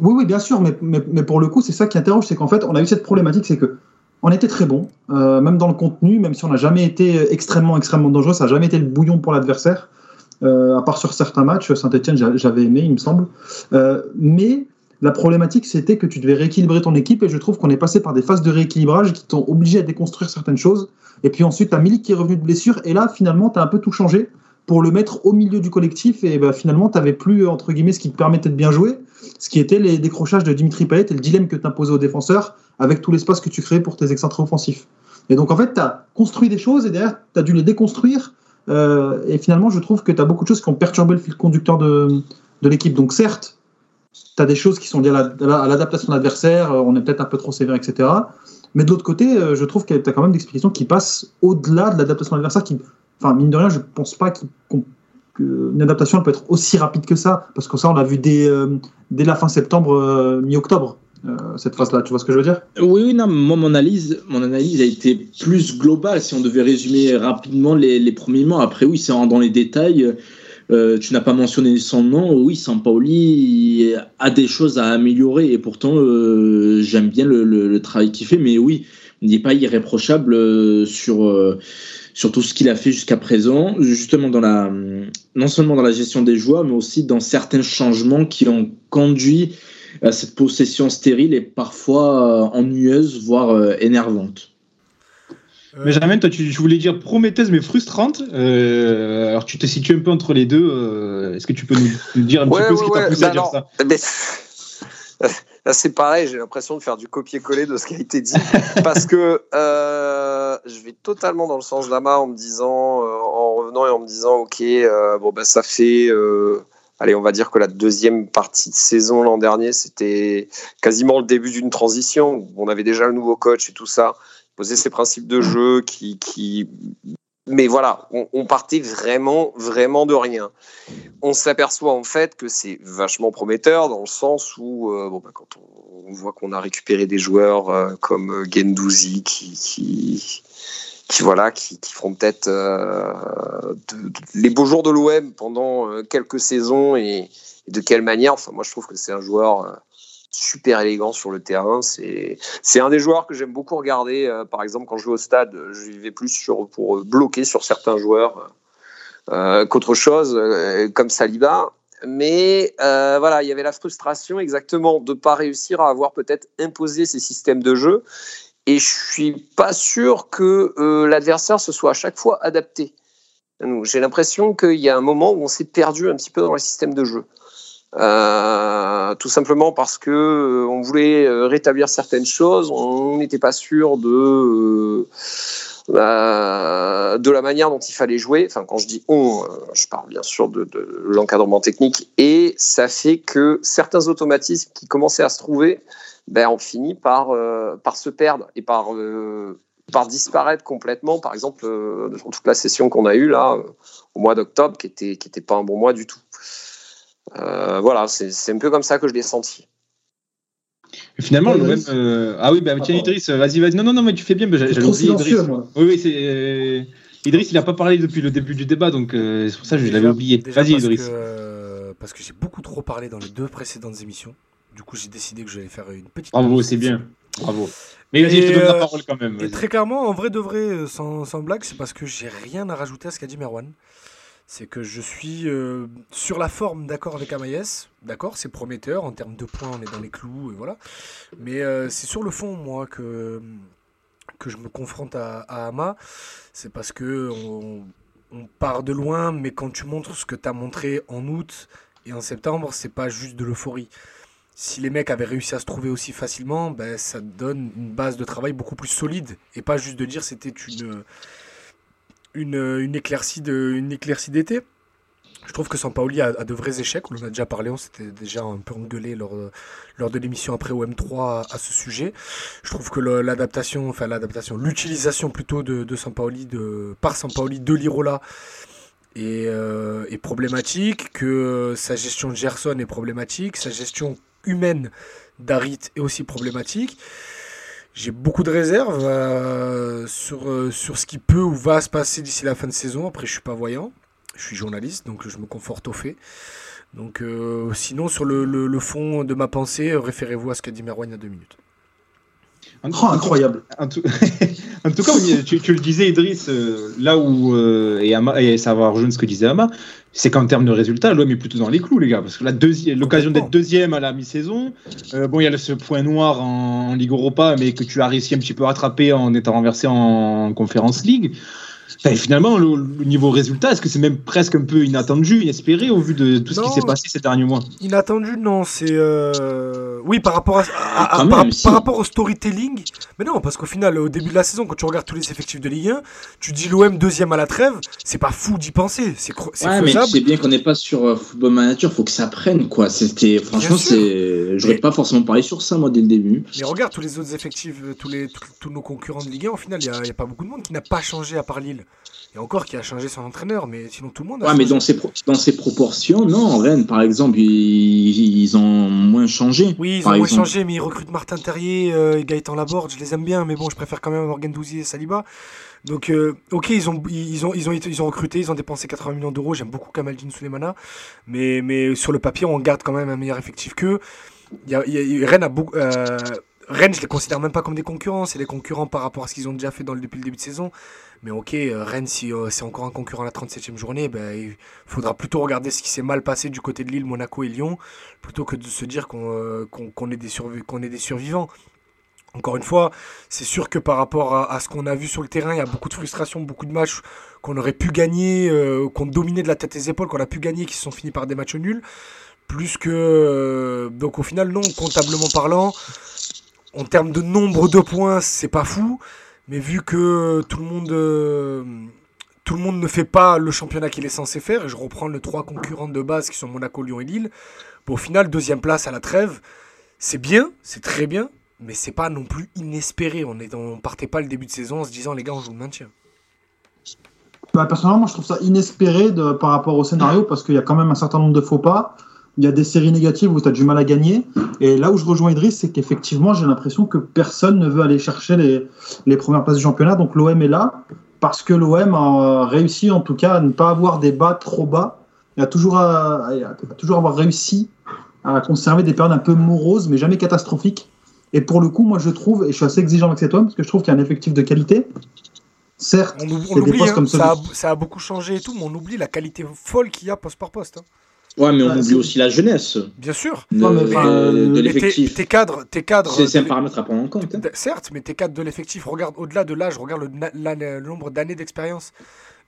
Oui, oui, bien sûr. Mais, mais, mais pour le coup, c'est ça qui interroge, c'est qu'en fait, on a eu cette problématique, c'est que on était très bon, même dans le contenu, même si on n'a jamais été extrêmement, extrêmement dangereux. Ça n'a jamais été le bouillon pour l'adversaire. à part sur certains matchs, Saint-Etienne, j'avais aimé, il me semble. mais la problématique, c'était que tu devais rééquilibrer ton équipe et je trouve qu'on est passé par des phases de rééquilibrage qui t'ont obligé à déconstruire certaines choses. Et puis ensuite, tu Milik qui est revenu de blessure et là, finalement, tu as un peu tout changé pour le mettre au milieu du collectif et bah, finalement, tu n'avais plus, entre guillemets, ce qui te permettait de bien jouer, ce qui était les décrochages de Dimitri Payet et le dilemme que tu imposais aux défenseurs avec tout l'espace que tu créais pour tes excentrés offensifs. Et donc, en fait, tu as construit des choses et derrière, tu as dû les déconstruire. Euh, et finalement, je trouve que tu as beaucoup de choses qui ont perturbé le fil conducteur de, l'équipe. Donc, certes, tu as des choses qui sont liées à l'adaptation de l'adversaire, euh, on est peut-être un peu trop sévère, etc. Mais de l'autre côté, euh, je trouve que tu as quand même des explications qui passent au-delà de l'adaptation de l'adversaire. Qui, enfin, mine de rien, je pense pas qu'une adaptation peut être aussi rapide que ça, parce que ça, on l'a vu dès, euh, dès la fin septembre, mi-octobre. cette phase-là, tu vois ce que je veux dire? Oui, oui, non, mon analyse, mon analyse a été plus globale, si on devait résumer rapidement les, les premiers mois. Après, oui, c'est dans les détails. Euh, tu n'as pas mentionné son nom. Oui, Sampaoli a des choses à améliorer et pourtant euh, j'aime bien le, travail qu'il fait. Mais oui, il n'est pas irréprochable euh, sur, sur tout ce qu'il a fait jusqu'à présent, justement dans la, non seulement dans la gestion des joueurs, mais aussi dans certains changements qui ont conduit à cette possession stérile et parfois ennuyeuse, voire énervante. Mais Benjamin, toi, tu, je voulais dire prometteuse mais frustrante. Euh, alors, tu te situes un peu entre les deux. Euh, est-ce que tu peux nous, dire un petit peu ce qui t'a poussé à bah dire ça? Là, c'est pareil, j'ai l'impression de faire du copier-coller de ce qui a été dit. parce que euh, je vais totalement dans le sens d'Ama en me disant, en revenant et en me disant, OK, bon, bah, ça fait. Allez, on va dire que la deuxième partie de saison l'an dernier, c'était quasiment le début d'une transition. On avait déjà le nouveau coach et tout ça poser ses principes de jeu, qui... mais voilà, on, partait vraiment, vraiment de rien. On s'aperçoit en fait que c'est vachement prometteur dans le sens où, euh, bon, bah, quand on, voit qu'on a récupéré des joueurs euh, comme euh, Gendouzi qui, qui, voilà, qui feront peut-être les beaux jours de l'OM pendant quelques saisons et, et, de quelle manière. Enfin, moi, je trouve que c'est un joueur super élégant sur le terrain. C'est, un des joueurs que j'aime beaucoup regarder. Euh, par exemple, quand je vais au stade, je vais plus pour bloquer sur certains joueurs euh, qu'autre chose, euh, comme Saliba. Mais voilà, il y avait la frustration exactement de ne pas réussir à avoir peut-être imposé ces systèmes de jeu. Et je suis pas sûr que l'adversaire se soit à chaque fois adapté. J'ai l'impression qu'il y a un moment où on s'est perdu un petit peu dans le système de jeu. Euh, tout simplement parce que euh, on voulait euh, rétablir certaines choses, on n'était pas sûr de de la manière dont il fallait jouer. Enfin, quand je dis on, je parle bien sûr de, l'encadrement technique, et ça fait que certains automatismes qui commençaient à se trouver, ben, on finit par par se perdre et par par disparaître complètement. Par exemple, dans toute la session qu'on a eue là au mois d'octobre, qui était qui était pas un bon mois du tout. Euh, voilà, c'est un peu comme ça que je l'ai senti. finalement, le même. Euh, ah oui, bah, tiens, Idriss, vas-y, vas-y. Non, non, non, mais tu fais bien. J'allais oublier Idriss. Oui, oui, c'est. Euh, Idriss, il n'a pas parlé depuis le début du débat, donc c'est pour ça que je l'avais oublié. Vas-y, Idriss. parce que j'ai beaucoup trop parlé dans les deux précédentes émissions. Du coup, j'ai décidé que j'allais faire une petite. Bravo, c'est bien. Bravo. Mais vas-y, je te donne la parole quand même. Et très clairement, en vrai de vrai, sans, sans blague, c'est parce que j'ai rien à rajouter à ce qu'a dit Merwan. C'est que je suis euh, sur la forme d'accord avec Amaïs. D'accord, c'est prometteur. En termes de points, on est dans les clous, et voilà. Mais euh, c'est sur le fond, moi, que, que je me confronte à, Ama. C'est parce que on, on part de loin, mais quand tu montres ce que tu as montré en août et en septembre, c'est pas juste de l'euphorie. Si les mecs avaient réussi à se trouver aussi facilement, ben, ça donne une base de travail beaucoup plus solide. Et pas juste de dire c'était une, une, de- une éclaircie d'été. Je trouve que Sampaoli a, a de vrais échecs. On en a déjà parlé, on s'était déjà un peu engueulé lors, de- lors de l'émission après OM3 à, à ce sujet. Je trouve que l'adaptation, enfin l'adaptation, l'utilisation plutôt de, de Sampaoli, de, par Sampaoli de Lirola est, euh, est problématique, que sa gestion de Gerson est problématique, sa gestion humaine d'Arit est aussi problématique. J'ai beaucoup de réserves euh, sur, euh, sur ce qui peut ou va se passer d'ici la fin de saison. Après, je suis pas voyant, je suis journaliste, donc je me conforte au fait. Donc, euh, sinon, sur le, le- le fond de ma pensée, euh, référez-vous à ce qu'a dit Merwan il y a deux minutes. En- Oh, incroyable. En tout, en tout cas, tu, tu le disais, Idriss, euh, là où, euh, et, Ama- et ça va rejoindre ce que disait Ama, c'est qu'en termes de résultats, l'homme est plutôt dans les clous, les gars. Parce que la l'occasion d'être deuxième à la mi-saison, euh, bon, il y a ce point noir en, en Ligue Europa, mais que tu as réussi un petit peu à rattraper en étant renversé en Conférence League. Enfin, finalement, le, le niveau résultat, est-ce que c'est même presque un peu inattendu, inespéré au vu de tout ce qui s'est passé ces derniers mois? Inattendu, non, c'est. euh, Oui, par rapport, à, à- à- Quand par, même, si. par rapport au storytelling. Mais non, parce qu'au final, au début de la saison, quand tu regardes tous les effectifs de Ligue 1, tu dis l'OM deuxième à la trêve, c'est pas fou d'y penser, c'est cro- c'est Ouais, mais sais bien qu'on n'est pas sur euh, Football Manager, faut que ça prenne quoi. C'était franchement, sûr. c'est. J'aurais Mais- pas forcément parlé sur ça moi dès le début. Mais regarde tous les autres effectifs, euh, tous, les, tous, tous nos concurrents de Ligue 1, au final, il n'y a, il y a pas beaucoup de monde qui n'a pas changé à part Lille. Et encore qui a changé son entraîneur, mais sinon tout le monde a Ouais, mais dans ces dans ces proportions, non. Rennes, par exemple, ils, ils ont moins changé. Oui, ils ont moins changé, mais ils recrutent Martin Terrier euh, et Gaëtan Laborde, je les aime bien, mais bon, je préfère quand même avoir Gendouzi et Saliba. Donc, euh, ok, ils ont, ils, ont, ils, ont, ils ont recruté, ils ont dépensé 80 millions d'euros, j'aime beaucoup Kamaldine Souleymana, mais, mais sur le papier, on garde quand même un meilleur effectif qu'eux. Il y a, il y a- Rennes a beaucoup... euh, Rennes, je les considère même pas comme des concurrents, c'est des concurrents par rapport à ce qu'ils ont déjà fait dans le, depuis le début de saison. Mais ok, euh, Rennes, si euh, c'est encore un concurrent à la 37e journée, ben, il faudra plutôt regarder ce qui s'est mal passé du côté de Lille, Monaco et Lyon, plutôt que de se dire qu'on euh, est, des survivants. Encore une fois, c'est sûr que par rapport à, ce qu'on a vu sur le terrain, il y a beaucoup de frustration, beaucoup de matchs qu'on aurait pu gagner, qu'on dominait de la tête et des épaules, qu'on a pu gagner, qui se sont finis par des matchs nuls. Plus que. donc au final, non, comptablement parlant, en termes de nombre de points, c'est pas fou. Mais vu que tout le monde. euh, tout le monde ne fait pas le championnat qu'il est censé faire, et je reprends les trois concurrents de base qui sont Monaco, Lyon et Lille. Bon, au final, deuxième place à la trêve, c'est bien, c'est très bien, mais c'est pas non plus inespéré. On est, partait pas le début de saison en se disant les gars, on joue le maintien. Bah, personnellement, moi, je trouve ça inespéré par rapport au scénario parce qu'il y a quand même un certain nombre de faux pas. Il y a des séries négatives où tu as du mal à gagner. Et là où je rejoins Idriss, c'est qu'effectivement, j'ai l'impression que personne ne veut aller chercher les, les premières places du championnat. Donc l'OM est là parce que l'OM a réussi en tout cas à ne pas avoir des bas trop bas. Il a toujours, à- à- toujours avoir réussi à conserver des périodes un peu moroses, mais jamais catastrophiques. Et pour le coup, moi je trouve, et je suis assez exigeant avec cet homme, parce que je trouve qu'il y a un effectif de qualité. Certes, On, des oublie, postes hein, comme ça, a, celui ça a beaucoup changé et tout, mais on oublie la qualité folle qu'il y a poste par poste. hein. Ouais, mais on Ouais, oublie aussi la jeunesse Bien sûr. de, Non, mais enfin, de- de euh, tes- cadres, tes cadres. C'est un paramètre à prendre en compte. hein. Certes, mais tes cadres de l'effectif, regarde au-delà de l'âge, regarde le, nombre d'années d'expérience.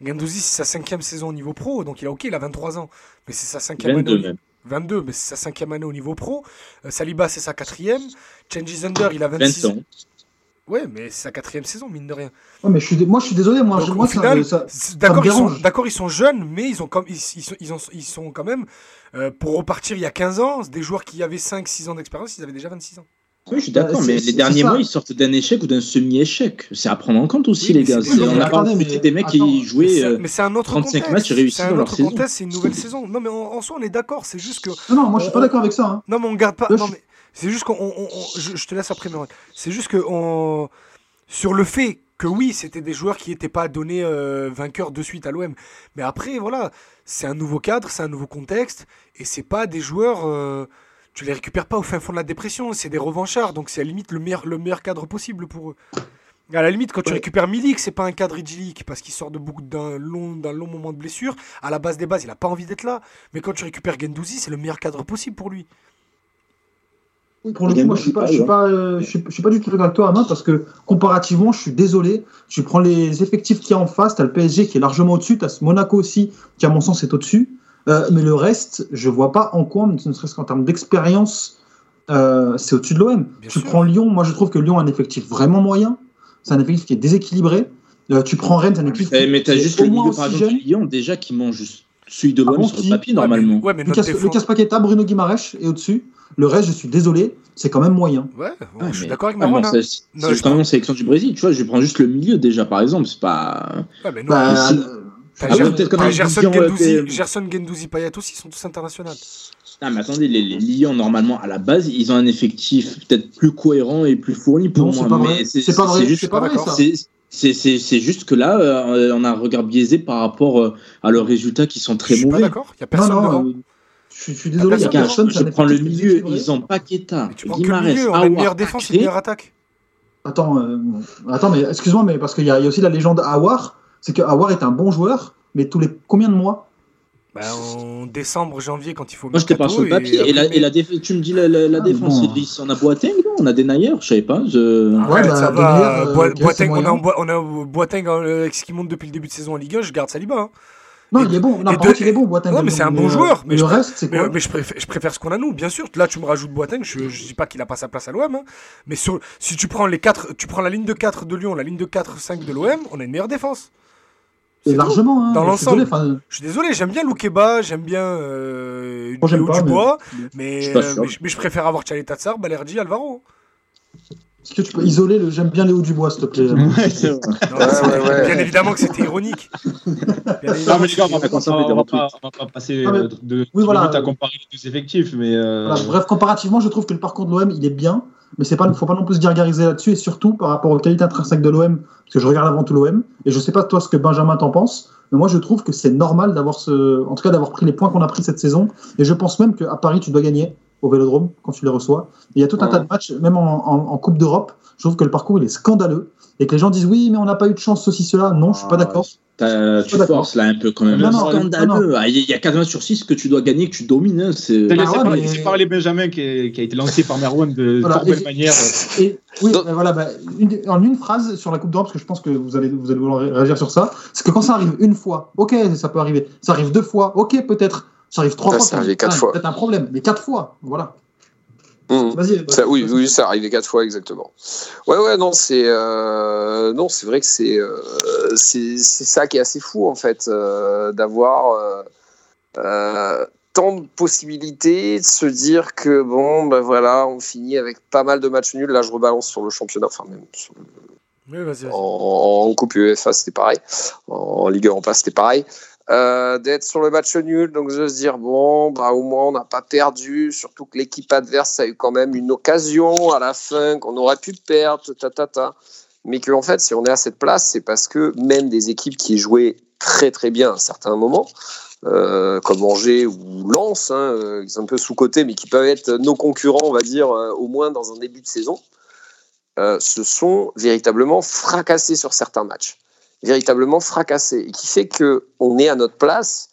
Gendouzi, c'est sa cinquième saison au niveau pro, donc il a ok, il a 23 ans, mais c'est sa cinquième 22 année. au- même. 22, mais c'est sa cinquième année au niveau pro. Euh, Saliba, c'est sa quatrième. Changes Under, il a 26 20 ans. Ouais, mais c'est sa quatrième saison, mine de rien. Ouais, mais je suis, dé- moi je suis désolé, moi, Donc, je- au moi ça- final, ça- c'est- D'accord, ils, sont- d'accord, ils sont jeunes, mais ils, ont comme, ils, ils sont, ils, ont- ils sont quand même, euh, pour repartir il y a 15 ans, des joueurs qui avaient 5-6 ans d'expérience, ils avaient déjà 26 ans. Oui, je suis d'accord, Euh, mais les derniers mois, ils sortent d'un échec ou d'un semi-échec. C'est à prendre en compte aussi, Oui, les gars. c'est- on mais n'a pas des mecs attends, qui Mais jouaient. c'est- euh, mais c'est un autre 35 contexte. matchs réussis C'est un dans leur saison. c'est une nouvelle saison. Non, mais en, en soi, on est d'accord. C'est juste que. Non, non, moi je suis pas d'accord avec ça. hein. Non, mais on garde pas. Là, non, je- mais c'est juste qu'on. on- on- je, je te laisse après, Meron. C'est juste que on, sur le fait que oui, c'était des joueurs qui n'étaient pas donnés euh, vainqueurs de suite à l'OM. Mais après, voilà, c'est un nouveau cadre, c'est un nouveau contexte, et c'est pas des joueurs. euh, tu les récupères pas au fin fond de la dépression. C'est des revanchards, donc c'est à la limite le meilleur, le meilleur cadre possible pour eux. À la limite, quand tu récupères Milik, c'est pas un cadre idyllique parce qu'il sort de beaucoup d'un long, d'un long moment de blessure. À la base des bases, il a pas envie d'être là. Mais quand tu récupères Gendouzi, c'est le meilleur cadre possible pour lui. Oui, pour le coup, moi, je suis pas, je suis pas, euh, je suis, je suis pas du tout d'accord avec toi, Amand, parce que comparativement, je suis désolé. Tu prends les effectifs qu'il y a en face, tu as le PSG qui est largement au-dessus, tu as ce Monaco aussi, qui à mon sens est au-dessus. Euh, mais le reste, je vois pas en quoi, ne serait-ce qu'en termes d'expérience, euh, c'est au-dessus de l'OM. Tu sûr. prends Lyon, moi je trouve que Lyon a un effectif vraiment moyen. C'est un effectif qui est déséquilibré. Euh, tu prends Rennes, c'est un effectif Eh, mais t'as qui est juste au le moins niveau, par aussi exemple, jeune. du Lyon, déjà, qui mange juste celui de Ah l'OM bon, sur le papier, Ouais, mais- normalement. Ouais, mais Lucas, défense- Lucas Paqueta, Bruno Guimaraes est au-dessus. Le reste, je suis désolé, c'est quand même moyen. Ouais, bon, Ouais, je suis d'accord avec Ah, Marwan. hein. c'est- je même en sélection du Brésil, tu vois, je prends juste le milieu déjà, par exemple, c'est pas... Ouais, mais non, Bah, euh, Ah Ger- ouais, comme Gerson Gendouzi, Gerson Gendouzi, Payet aussi, ils sont tous internationaux. Ah, mais attendez, les, les Lions, normalement, à la base, ils ont un effectif peut-être plus cohérent et plus fourni pour non, moi. c'est pas mais vrai. C'est pas vrai, juste- c'est pas vrai ça. c'est- juste que là, euh, on a un regard biaisé par rapport euh, à leurs résultats qui sont Je très suis pas mauvais. d'accord, il y a personne non, je, suis- je suis désolé, il y a personne je prends le milieu, ils ont Paqueta, Mais tu prends que le Guimarães, milieu, on a une meilleure Aouar, défense, une Acré. meilleure attaque. Attends, euh, attends, mais excuse-moi, mais parce qu'il y, a il y a aussi la légende Awar, c'est que Awar est un bon joueur, mais tous les combien de mois? Bah, en décembre, janvier, quand il faut Moi, je te parle sur le papier. Et, la, et la déf- tu me dis la, la, la Ah, défense, bon. On a Boateng, non? On a des Nayer, je savais pas. Je... Ah, Ouais, ouais, bah, ça va. euh, ok, c'est Boateng, on a, on a Boateng euh, qui monte depuis le début de saison en Ligue 1, je garde Saliba. hein. Non, Et- il est bon. Non, et par de- contre, il est bon, Boateng. Ouais, mais c'est un bon joueur, mais le je- reste, c'est quoi mais je, préfère, je préfère ce qu'on a nous, bien sûr. Là, tu me rajoutes Boateng, je, je dis pas qu'il a pas sa place à l'OM, hein. mais sur, si tu prends les quatre, tu prends la ligne de 4 de Lyon, la ligne de 4-5 de l'OM, on a une meilleure défense. Et C'est largement. Hein, Dans l'ensemble. Je suis désolé, j'aime bien Loukeba, j'aime bien euh, Moi, pas, Dubois, mais, pas euh, mais, je, mais je préfère avoir Tchalé Tatsar, Balerdi, Alvaro. Est-ce que tu peux isoler le j'aime bien Léo Dubois, s'il te plaît Ouais. Non, Ouais, ouais. Bien évidemment que c'était ironique. Non, mais que les gars, on va pas, on va pas- on va pas passer Ah, mais- de oui, voilà. minutes à comparer les deux effectifs, mais euh, Voilà, bref, comparativement, je trouve que le parcours de l'OM, il est bien, mais c'est pas, faut pas non plus se gargariser là-dessus, et surtout par rapport aux qualités intrinsèques de l'OM, parce que je regarde avant tout l'OM, et je sais pas toi ce que Benjamin t'en pense, mais moi je trouve que c'est normal d'avoir ce, en tout cas d'avoir pris les points qu'on a pris cette saison, et je pense même qu'à Paris tu dois gagner au Vélodrome quand tu les reçois. Et il y a tout un Ouais. tas de matchs, même en, en- en Coupe d'Europe, je trouve que le parcours il est scandaleux, et que les gens disent oui, mais on n'a pas eu de chance ceci cela. Non, je suis pas Ah, d'accord. Tu forces là un peu quand même. Non, non, Scandaleux. Ah, Il y a 80 sur 6 que tu dois gagner, que tu domines. hein, C'est... Bah laissé ouais, parler, mais- laissé parler Benjamin qui, est- qui a été lancé par Merwan de Voilà, et- manière. Et oui, Donc- voilà, une- en une phrase sur la Coupe d'Europe, parce que je pense que vous allez, vous allez vouloir ré- réagir sur ça, c'est que quand ça arrive une fois, ok, ça peut arriver. Ça arrive deux fois, ok, peut-être. Ça arrive trois Ça, fois, c'est arrivé quatre ah, fois. peut-être un problème, mais quatre fois, voilà. Mmh. Vas-y. Ça, oui, oui, ça arrivé quatre fois exactement. Ouais, ouais, non, c'est euh, non, c'est vrai que c'est euh, c'est c'est ça qui est assez fou en fait, euh, d'avoir euh, euh, tant de possibilités, de se dire que bon, ben voilà, on finit avec pas mal de matchs nuls. Là, je rebalance sur le championnat, enfin même sur en, en Coupe UEFA, c'était pareil. En Ligue Europa, c'était pareil. Euh, D'être sur le match nul, donc de se dire, bon, bah, au moins on n'a pas perdu, surtout que l'équipe adverse a eu quand même une occasion à la fin qu'on aurait pu perdre, ta, ta, ta. Mais que, en fait, si on est à cette place, c'est parce que même des équipes qui jouaient très très bien à certains moments, euh, comme Angers ou Lens, hein, euh, sont un peu sous-cotés, mais qui peuvent être nos concurrents, on va dire, au moins dans un début de saison, se sont véritablement fracassés sur certains matchs. Véritablement fracassés. Et qui fait qu'on est à notre place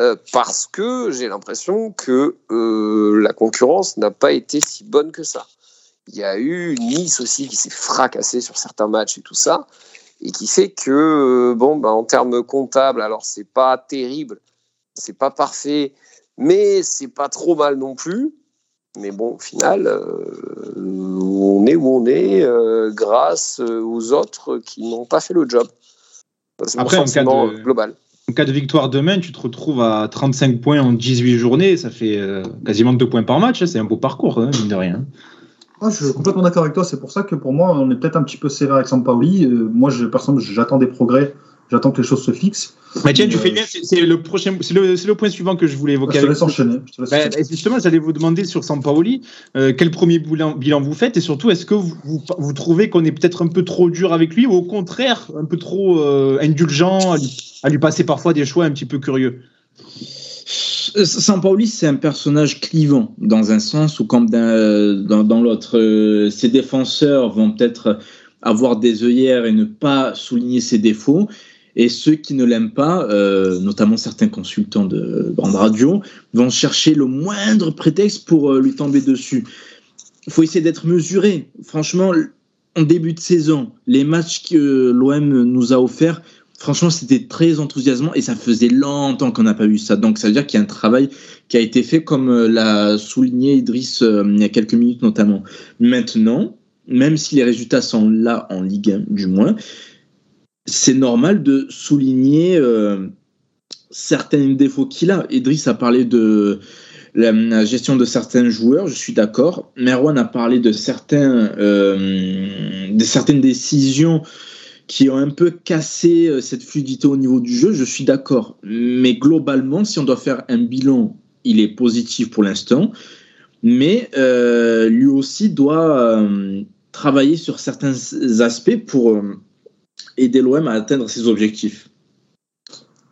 euh, parce que j'ai l'impression que euh, la concurrence n'a pas été si bonne que ça. Il y a eu Nice aussi qui s'est fracassé sur certains matchs et tout ça, et qui fait que, euh, bon, ben, en termes comptables, alors c'est pas terrible, c'est pas parfait, mais c'est pas trop mal non plus. Mais bon, au final, on est où on est grâce aux autres qui n'ont pas fait le job. C'est mon Après, en cas de- global. En cas de victoire demain, tu te retrouves à 35 points en 18 journées, ça fait euh, quasiment 2 points par match, hein, c'est un beau parcours, hein, mine de rien. Moi, je suis complètement d'accord avec toi. C'est pour ça que pour moi, on est peut-être un petit peu sévère avec Sampaoli. Euh, moi, je, j'attends des progrès. J'attends que les choses se fixent. Mais tiens, tu Euh, fais bien, c'est le prochain, c'est le, point suivant que je voulais Je évoquer te avec laisse enchaîner. Je te laisse Bah, enchaîner. bah, justement, j'allais vous demander sur Sampaoli, euh, quel premier bilan, bilan vous faites et surtout, est-ce que vous, vous, vous trouvez qu'on est peut-être un peu trop dur avec lui ou au contraire, un peu trop euh, indulgent à lui, à lui passer parfois des choix un petit peu curieux? Sampaoli, c'est un personnage clivant, dans un sens ou comme dans, dans l'autre. Ses défenseurs vont peut-être avoir des œillères et ne pas souligner ses défauts. Et ceux qui ne l'aiment pas, euh, notamment certains consultants de grande radio, vont chercher le moindre prétexte pour euh, lui tomber dessus. Il faut essayer d'être mesuré. Franchement, en début de saison, les matchs que l'OM nous a offerts, franchement, c'était très enthousiasmant et ça faisait longtemps qu'on n'a pas vu ça. Donc, ça veut dire qu'il y a un travail qui a été fait, comme euh, l'a souligné Idriss il y a quelques minutes notamment. Maintenant, même si les résultats sont là en Ligue 1, du moins, c'est normal de souligner euh, certains défauts qu'il a. Idriss a parlé de la, gestion de certains joueurs, je suis d'accord. Merwan a parlé de, euh, certaines décisions qui ont un peu cassé euh, cette fluidité au niveau du jeu, je suis d'accord. Mais globalement, si on doit faire un bilan, il est positif pour l'instant. Mais lui aussi doit travailler sur certains aspects pour aider l'OM à atteindre ses objectifs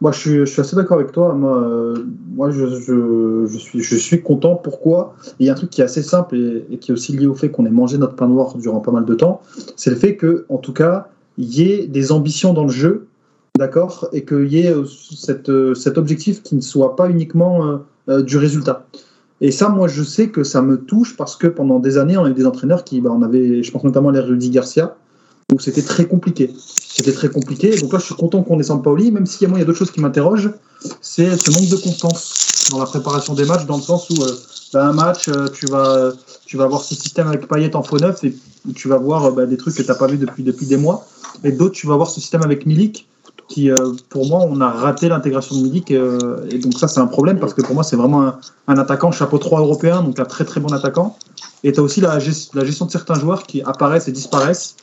moi, je suis, assez d'accord avec toi. Moi, euh, je, suis, content. Pourquoi? Il y a un truc qui est assez simple et, qui est aussi lié au fait qu'on ait mangé notre pain noir durant pas mal de temps. C'est le fait que, en tout cas, il y ait des ambitions dans le jeu, d'accord, et qu'il y ait euh, euh, cet objectif qui ne soit pas uniquement du résultat. Et ça, moi, je sais que ça me touche parce que pendant des années, on a eu des entraîneurs qui, bah, on avait, je pense notamment à Rudy Garcia, où c'était très compliqué. C'était très compliqué. Donc là, je suis content qu'on ait Sampaoli, même a, moi, il y a d'autres choses qui m'interrogent. C'est ce manque de constance dans la préparation des matchs, dans le sens où euh, bah, un match, euh, tu, vas, tu vas avoir ce système avec Payet en faux neuf et tu vas voir bah, des trucs que tu n'as pas vu depuis, depuis des mois. Et d'autres, tu vas voir ce système avec Milik, qui, euh, pour moi, on a raté l'intégration de Milik. et donc ça, c'est un problème parce que pour moi, c'est vraiment un, un, attaquant chapeau 3 européen, donc un très très bon attaquant. Et tu as aussi la gestion de certains joueurs qui apparaissent et disparaissent.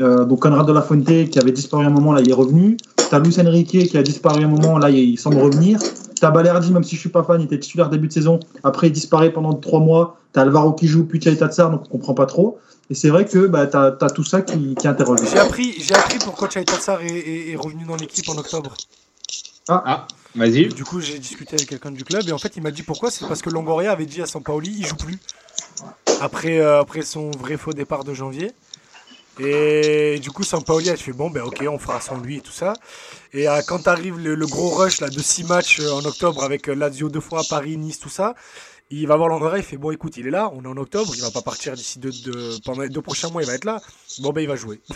Euh, donc Conrad de la Fuente qui avait disparu un moment, là il est revenu. T'as Luis Enrique qui a disparu un moment, là il semble revenir. T'as Balerdi, même si je suis pas fan, il était titulaire début de saison. Après il disparaît pendant trois mois. T'as Alvaro qui joue, puis Tatsar, donc on comprend pas trop. Et c'est vrai que bah, t'as as tout ça qui, qui interroge. J'ai appris, j'ai appris pourquoi Tatsar est, est, revenu dans l'équipe en octobre. Ah, ah vas-y. Du coup j'ai discuté avec quelqu'un du club et en fait il m'a dit pourquoi. C'est parce que Longoria avait dit à Sampaoli il joue plus. Après, euh, après son vrai faux départ de janvier. Et du coup, Sampaoli a fait bon, ben ok, on fera sans lui et tout ça. Et euh, quand arrive le, gros rush là, de 6 matchs euh, en octobre avec euh, Lazio deux fois, Paris, Nice, tout ça, il va voir l'endroit, il fait bon, écoute, il est là, on est en octobre, il va pas partir d'ici deux, pendant les deux prochains mois, il va être là. Bon, ben il va jouer.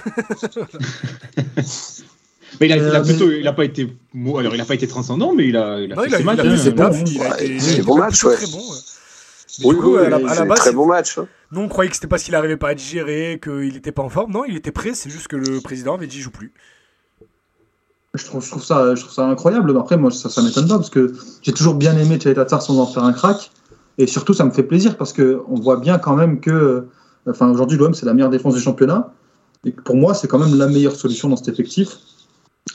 Mais il a, plutôt, il a pas été, alors il a pas été transcendant, mais il a, il a fait ses matchs. Il a fait ses matchs, ouais. Très bon, oui, coup, à la, base, très bon match. Hein. Nous, on croyait que c'était parce qu'il n'arrivait pas à digérer, qu'il n'était pas en forme. Non, il était prêt, c'est juste que le président avait dit il joue plus. Je trouve, je trouve, ça, je trouve ça incroyable. Après, moi, ça, ça m'étonne pas parce que j'ai toujours bien aimé Tatsar sans en faire un crack. Et surtout, ça me fait plaisir parce qu'on voit bien quand même que. Enfin, aujourd'hui, l'OM, c'est la meilleure défense du championnat. Et pour moi, c'est quand même la meilleure solution dans cet effectif,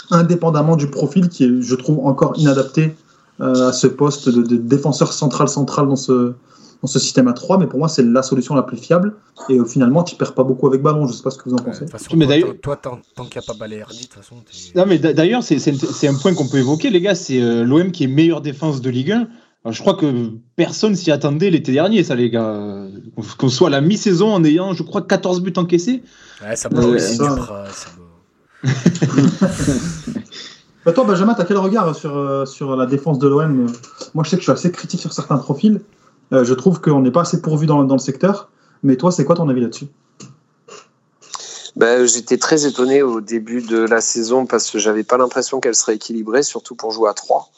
indépendamment du profil qui est, je trouve, encore inadapté euh, à ce poste de, de défenseur central-central dans ce, dans ce système à 3, mais pour moi, c'est la solution la plus fiable. Et euh, finalement, tu perds pas beaucoup avec ballon. Je sais pas ce que vous en pensez. mais d'ailleurs, toi, tant, qu'il n'y a pas Balerdi, de toute façon. Non, mais d'ailleurs, c'est un point qu'on peut évoquer, les gars. C'est euh, l'OM qui est meilleure défense de Ligue 1. Alors, je crois que personne s'y attendait l'été dernier, ça, les gars. Qu'on soit à la mi-saison en ayant, je crois, 14 buts encaissés. Ouais, ça peut euh, ça... toi, Benjamin, tu as quel regard sur, sur la défense de l'OM Moi, je sais que je suis assez critique sur certains profils. Euh, je trouve qu'on n'est pas assez pourvu dans, le secteur. Mais toi, c'est quoi ton avis là-dessus? Ben, J'étais très étonné au début de la saison parce que j'avais pas l'impression qu'elle serait équilibrée, surtout pour jouer à 3.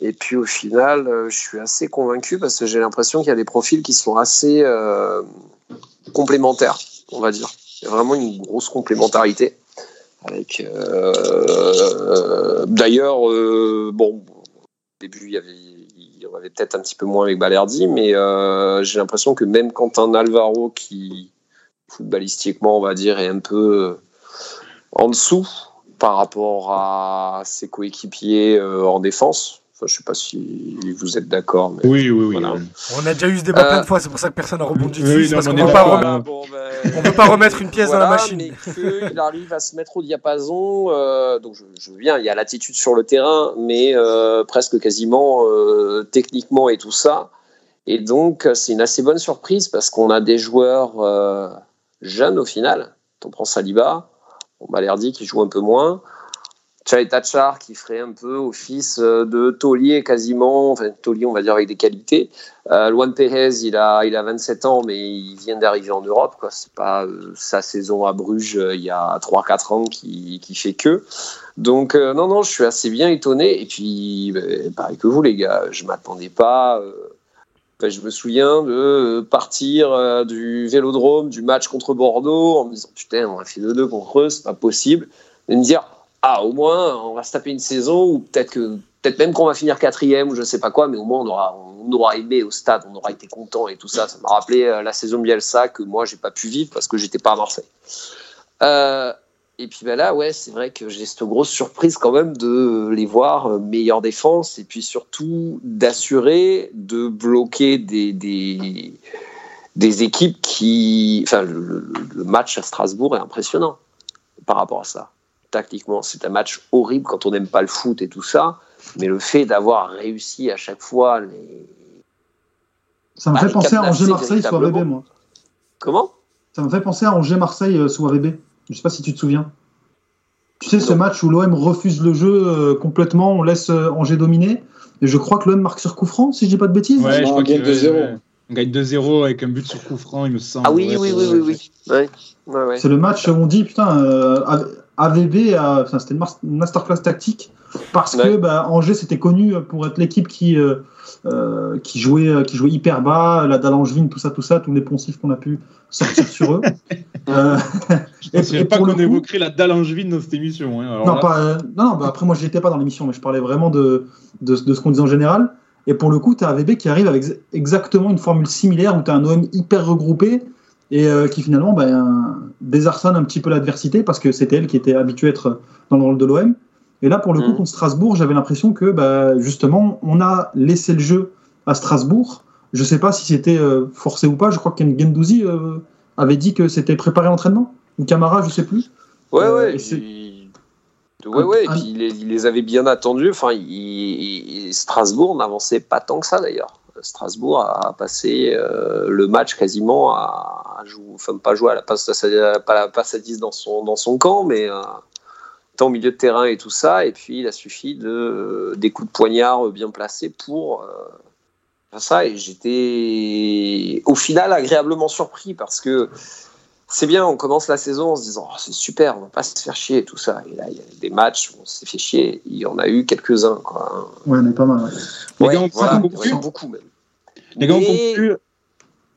Et puis au final, euh, je suis assez convaincu parce que j'ai l'impression qu'il y a des profils qui sont assez euh, complémentaires, on va dire. Il y a vraiment une grosse complémentarité. Avec d'ailleurs, bon, au début il y avait on avait peut-être un petit peu moins avec Balerdi, mais euh, j'ai l'impression que même quand un Alvaro qui, footballistiquement, on va dire, est un peu euh, en dessous par rapport à ses coéquipiers euh, en défense, je ne sais pas si vous êtes d'accord. Oui, oui, oui. On a déjà eu ce débat plein de fois, c'est pour ça que personne n'a rebondi dessus. parce qu'on ne peut pas remettre une pièce dans la machine. Mais qu'il arrive à se mettre au diapason. Euh, donc je, je, veux bien, il y a l'attitude sur le terrain, mais euh, presque quasiment euh, techniquement et tout ça. Et donc c'est une assez bonne surprise parce qu'on a des joueurs jeunes au final T'en prends Saliba, on m'a l'air dit qu'il joue un peu moins. Chai Tachar qui ferait un peu office euh, de taulier quasiment, enfin taulier on va dire avec des qualités. Euh, Luan Perez il a, il a 27 ans mais il vient d'arriver en Europe. Quoi. C'est pas euh, sa saison à Bruges euh, il y a 3-4 ans qui, qui fait que. Donc non, non, je suis assez bien étonné. Et puis ben, pareil que vous les gars, je m'attendais pas. enfin, je me souviens de partir du vélodrome, du match contre Bordeaux, en me disant putain, on a fait 2-2 contre eux, c'est pas possible. Et me dire ah, au moins, on va se taper une saison ou peut-être que peut-être même qu'on va finir quatrième ou je sais pas quoi, mais au moins on aura, on aura aimé au stade, on aura été content et tout ça. Ça m'a rappelé euh, la saison Bielsa que moi j'ai pas pu vivre parce que j'étais pas à Marseille. Euh, et puis ben là, ouais, c'est vrai que j'ai cette grosse surprise quand même de les voir euh, meilleure défense et puis surtout d'assurer de bloquer des, des, équipes qui. Enfin, le match à Strasbourg est impressionnant par rapport à ça tactiquement. C'est un match horrible quand on n'aime pas le foot et tout ça. Mais le fait d'avoir réussi à chaque fois les. Ça me fait penser à cadenasser Angers-Marseille sous AVB, moi. Comment? Ça me fait penser à Angers-Marseille euh, sous AVB. Je sais pas si tu te souviens. Tu sais, ce match où l'OM refuse le jeu euh, complètement, on laisse euh, Angers dominer. Et je crois que l'OM marque sur coup franc, si je dis pas de bêtises. Ouais, je on crois gagne qu'il 2-0. ouais, On gagne 2-0 avec un but sur coup franc, il me semble. Ah oui, Ouais, oui, c'est- oui, oui, oui. Ouais. Ouais, ouais. C'est le match où on dit, putain, euh, AVB, a- enfin, c'était une masterclass tactique parce que Ouais. bah, Angers c'était connu pour être l'équipe qui, euh, euh, qui, jouait, euh, qui jouait hyper bas, la dalle angevine, tout ça, tout ça, tous les poncifs qu'on a pu sortir sur eux. Euh, Je pensais Et- et pas qu'on évoquerait la dalle angevine dans cette émission. hein. Alors non, là- pas, euh, non, non, bah, après moi j'étais pas dans l'émission, mais je parlais vraiment de, de, de ce qu'on disait en général. Et pour le coup, tu as AVB qui arrive avec ex- exactement une formule similaire où tu as un OM hyper regroupé et euh, qui finalement ben, désarçonne un petit peu l'adversité parce que c'était elle qui était habituée à être dans le rôle de l'OM. Et là, pour le coup, Mhm. contre Strasbourg, j'avais l'impression que bah, justement, on a laissé le jeu à Strasbourg. Je sais pas si c'était euh, forcé ou pas. Je crois que Gendouzi euh, avait dit que c'était préparé l'entraînement. Ou Camara, je sais plus. Ouais, ouais. Ouais, ouais, et puis il les, il les avait bien attendus. Enfin, il- il- Strasbourg n'avançait pas tant que ça d'ailleurs. Strasbourg a passé euh, le match quasiment à, jouer, enfin pas jouer à la passe, à, la passe à 10 dans son, dans son camp, mais euh, étant au milieu de terrain et tout ça. Et puis il a suffi de, des coups de poignard bien placés pour euh, ça. Et j'étais au final agréablement surpris parce que c'est bien, on commence la saison en se disant Oh, c'est super, on va pas se faire chier et tout ça. Et là, il y a des matchs où on s'est fait chier. Il y en a eu quelques-uns. Quoi. Ouais, on est pas mal. ouais. Les Ouais, gars, on voilà, conclut beaucoup même. Les gars, on Mais- conclut.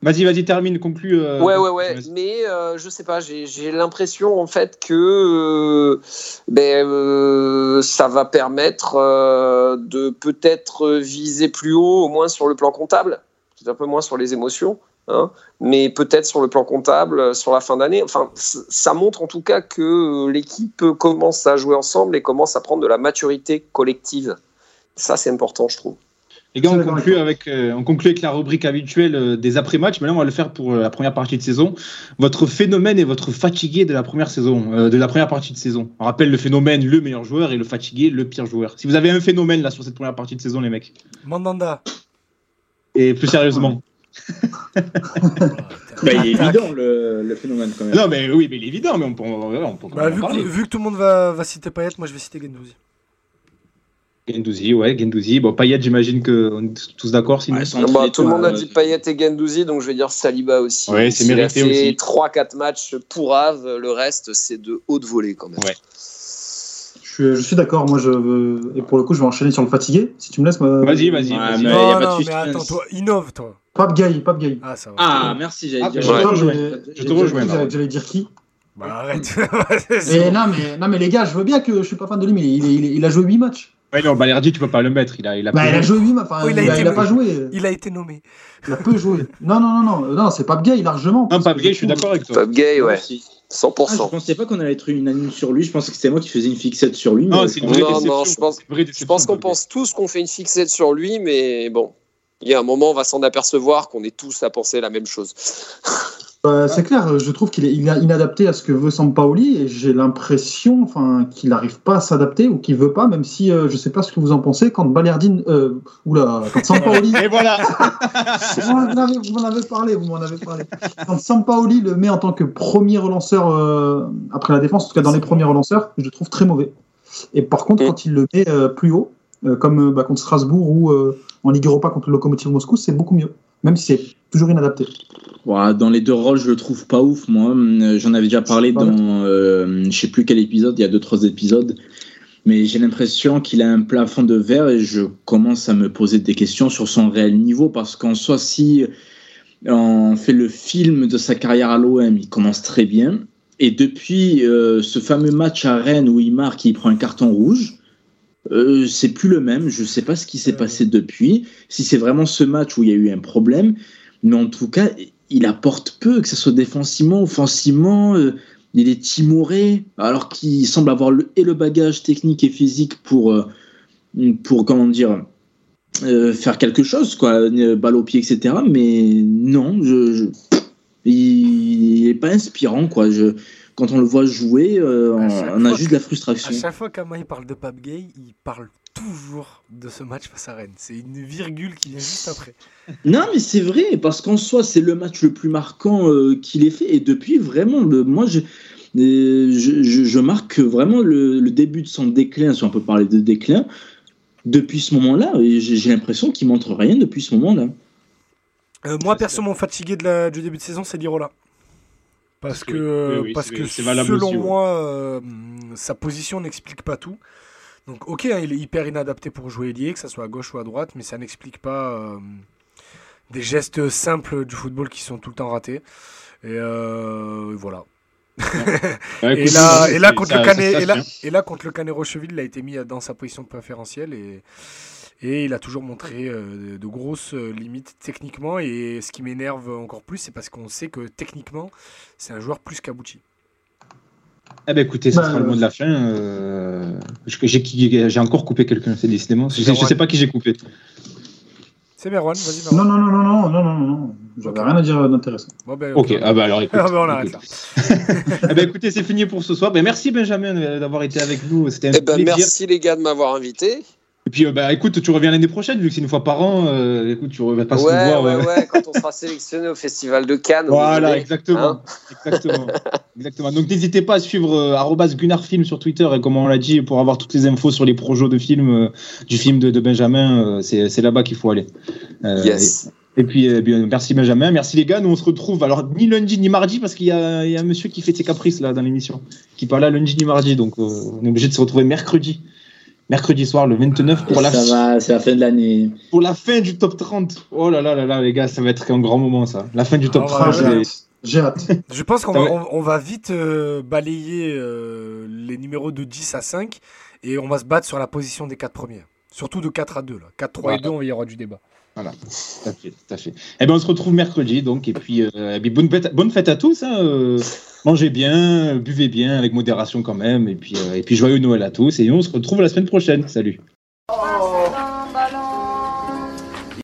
Vas-y, vas-y, termine, conclue. euh, Ouais, ouais, ouais. vas-y. Mais euh, je sais pas, j'ai j'ai l'impression en fait que euh, ben, euh, ça va permettre euh, de peut-être viser plus haut, au moins sur le plan comptable, peut-être un peu moins sur les émotions, hein, mais peut-être sur le plan comptable euh, sur la fin d'année. Enfin, ça montre en tout cas que euh, l'équipe commence à jouer ensemble et commence à prendre de la maturité collective. Ça, c'est important, je trouve. Les gars, on conclut, avec avec, euh, on conclut avec la rubrique habituelle euh, des après-matchs. Mais là, on va le faire pour euh, la première partie de saison. Votre phénomène et votre fatigué de la première saison, euh, de la première partie de saison. On rappelle le phénomène, le meilleur joueur, et le fatigué, le pire joueur. Si vous avez un phénomène là sur cette première partie de saison, les mecs, Mandanda. et plus sérieusement. Bah, il est évident le, le phénomène quand même. Non, mais oui, mais il est évident, mais on peut, on, peut Bah, vu, que, parler. vu que tout le monde va, va citer Payet, moi je vais citer Gendouzi. Gendouzi, ouais, Gendouzi. Bon, Payet, j'imagine qu'on est tous d'accord sinon. Ouais, sans- Bah, tout le monde a euh, dit Payet et Gendouzi, donc je vais dire Saliba aussi. Ouais, c'est mérité aussi. 3-4 matchs pour Ave, le reste, c'est de haute volée quand même. Ouais. Je suis, d'accord. Moi, je et pour le coup, je vais enchaîner sur le fatigué. Si tu me laisses. moi- Vas-y, vas-y. A non, pas de non, mais attends, toi, innove, toi. Pape Gay, Pape Gay. Ah, ça va. Ah, merci, j'allais Ah, dire. je te rejoins. J'allais dire qui? Bah, arrête. Mais non, mais non, mais les gars, je veux bien que je suis pas fan de lui, mais il, il- il a joué 8 matchs. Ouais, non, Balerdi, tu peux pas le mettre. Il a, il a Bah, il a joué. joué 8 matchs. Enfin, Oh, il il, a a, été il a pas nommé. joué. Il a été nommé. Il a peu joué. Non, non, non, non, non, c'est Pape Gay largement. Non, pas que je suis d'accord avec toi. Fab Gay, ouais, Merci. Ah, je 100%. pensais pas qu'on allait être unanime sur lui. Je pensais que c'était moi qui faisais une fixette sur lui. Une vraie Non, non, je pense- Je pense qu'on pense tous qu'on fait une fixette sur lui, mais bon, il y a un moment, on va s'en apercevoir qu'on est tous à penser la même chose. Bah, c'est clair, je trouve qu'il est inadapté à ce que veut Sampaoli et j'ai l'impression enfin, qu'il n'arrive pas à s'adapter ou qu'il veut pas, même si euh, je sais pas ce que vous en pensez, quand Baliardine. Euh, oula, quand Sampaoli. Et voilà Vous m'en avez, parlé, vous m'en avez parlé. Quand Sampaoli le met en tant que premier relanceur euh, après la défense, en tout cas dans les premiers relanceurs, je le trouve très mauvais. Et par contre, quand il le met euh, plus haut, euh, comme bah, contre Strasbourg ou en Ligue Europa contre le Lokomotiv Moscou, c'est beaucoup mieux, même si c'est toujours inadapté. dans les deux rôles, je le trouve pas ouf, moi. J'en avais déjà parlé dans, euh, je sais plus quel épisode, il y a deux, trois épisodes. Mais j'ai l'impression qu'il a un plafond de verre et je commence à me poser des questions sur son réel niveau parce qu'en soi, si on fait le film de sa carrière à l'OM, il commence très bien. Et depuis euh, ce fameux match à Rennes où il marque il prend un carton rouge, euh, c'est plus le même. Je sais pas ce qui s'est passé depuis. Si c'est vraiment ce match où il y a eu un problème, mais en tout cas, il apporte peu, que ce soit défensivement, offensivement. Euh, il est timoré, alors qu'il semble avoir le, et le bagage technique et physique pour, euh, pour comment dire, faire quelque chose, quoi, balle au pied, etc. Mais non, je, il n'est pas inspirant, quoi. Je, quand on le voit jouer, euh, on, a juste de la frustration. À chaque fois qu'Amaï parle de Pape Gay, il parle toujours de ce match face à Rennes. C'est une virgule qui vient juste après. Non, mais c'est vrai, parce qu'en soi, c'est le match le plus marquant euh, qu'il ait fait. Et depuis, vraiment, le, moi, je, je, je, marque vraiment le, début de son déclin, si on peut parler de déclin, depuis ce moment-là. J'ai l'impression qu'il montre rien depuis ce moment-là. Euh, moi, personnellement, fatigué de la, du début de saison, c'est Lirola. Parce que, parce que selon moi, euh, sa position n'explique pas tout. Donc, ok, hein, il est hyper inadapté pour jouer ailier, que ce soit à gauche ou à droite, mais ça n'explique pas euh, des gestes simples du football qui sont tout le temps ratés. Et euh, voilà. et, là, et, là, contre le Canet, et, là, et là, contre le Canet Rocheville, il a été mis dans sa position préférentielle et et il a toujours montré euh, de grosses euh, limites techniquement. Et ce qui m'énerve encore plus, c'est parce qu'on sait que techniquement, c'est un joueur plus qu'Abouchi. Eh ben écoutez, ça sera le mot de la fin. Euh, j'ai encore coupé quelqu'un, c'est décidément. Je, ne sais pas qui j'ai coupé. C'est Merwan, vas-y Merwan. Non, non, non, non, non, non, non, J'avais rien à dire d'intéressant. ben, ok, ah bah alors écoute. Ah ben, on arrête là. eh ben écoutez, c'est fini pour ce soir. Ben, merci Benjamin d'avoir été avec nous. C'était un eh ben, Merci les gars de m'avoir invité. Et puis, euh, bah, écoute, tu reviens l'année prochaine, vu que c'est une fois par an. Euh, écoute, tu reviens pas se voir. Ouais, ouais, quand on sera sélectionné au Festival de Cannes. Voilà, exactement. Hein exactement. exactement. Donc, n'hésitez pas à suivre euh, @gunarfilm sur Twitter et comme on l'a dit, pour avoir toutes les infos sur les projets de films euh, du film de, de Benjamin, c'est là-bas qu'il faut aller. yes. Et, puis, merci Benjamin, merci les gars. Nous, on se retrouve alors ni lundi ni mardi parce qu'il y, y, a un monsieur qui fait ses caprices là dans l'émission, qui parle là lundi ni mardi. Donc, on est obligé de se retrouver mercredi mercredi soir, le 29, pour la, fin, c'est la fin de l'année. Pour la fin du top 30. Oh là là là là, les gars, ça va être un grand moment, ça. La fin du top 30. Ah j'ai hâte. Je pense qu'on va, on, va vite euh, balayer euh, les numéros de 10 à 5 et on va se battre sur la position des 4 premiers. Surtout de 4 à 2. Là. 4, 3 et 2, il y aura du débat. Voilà, tout à fait, tout à fait. Eh ben, on se retrouve mercredi, donc, et puis, euh, bonne, fête, bonne fête à tous. Hein, euh, mangez bien, buvez bien, avec modération quand même. Et puis, euh, et puis joyeux Noël à tous. Et on se retrouve la semaine prochaine. Salut.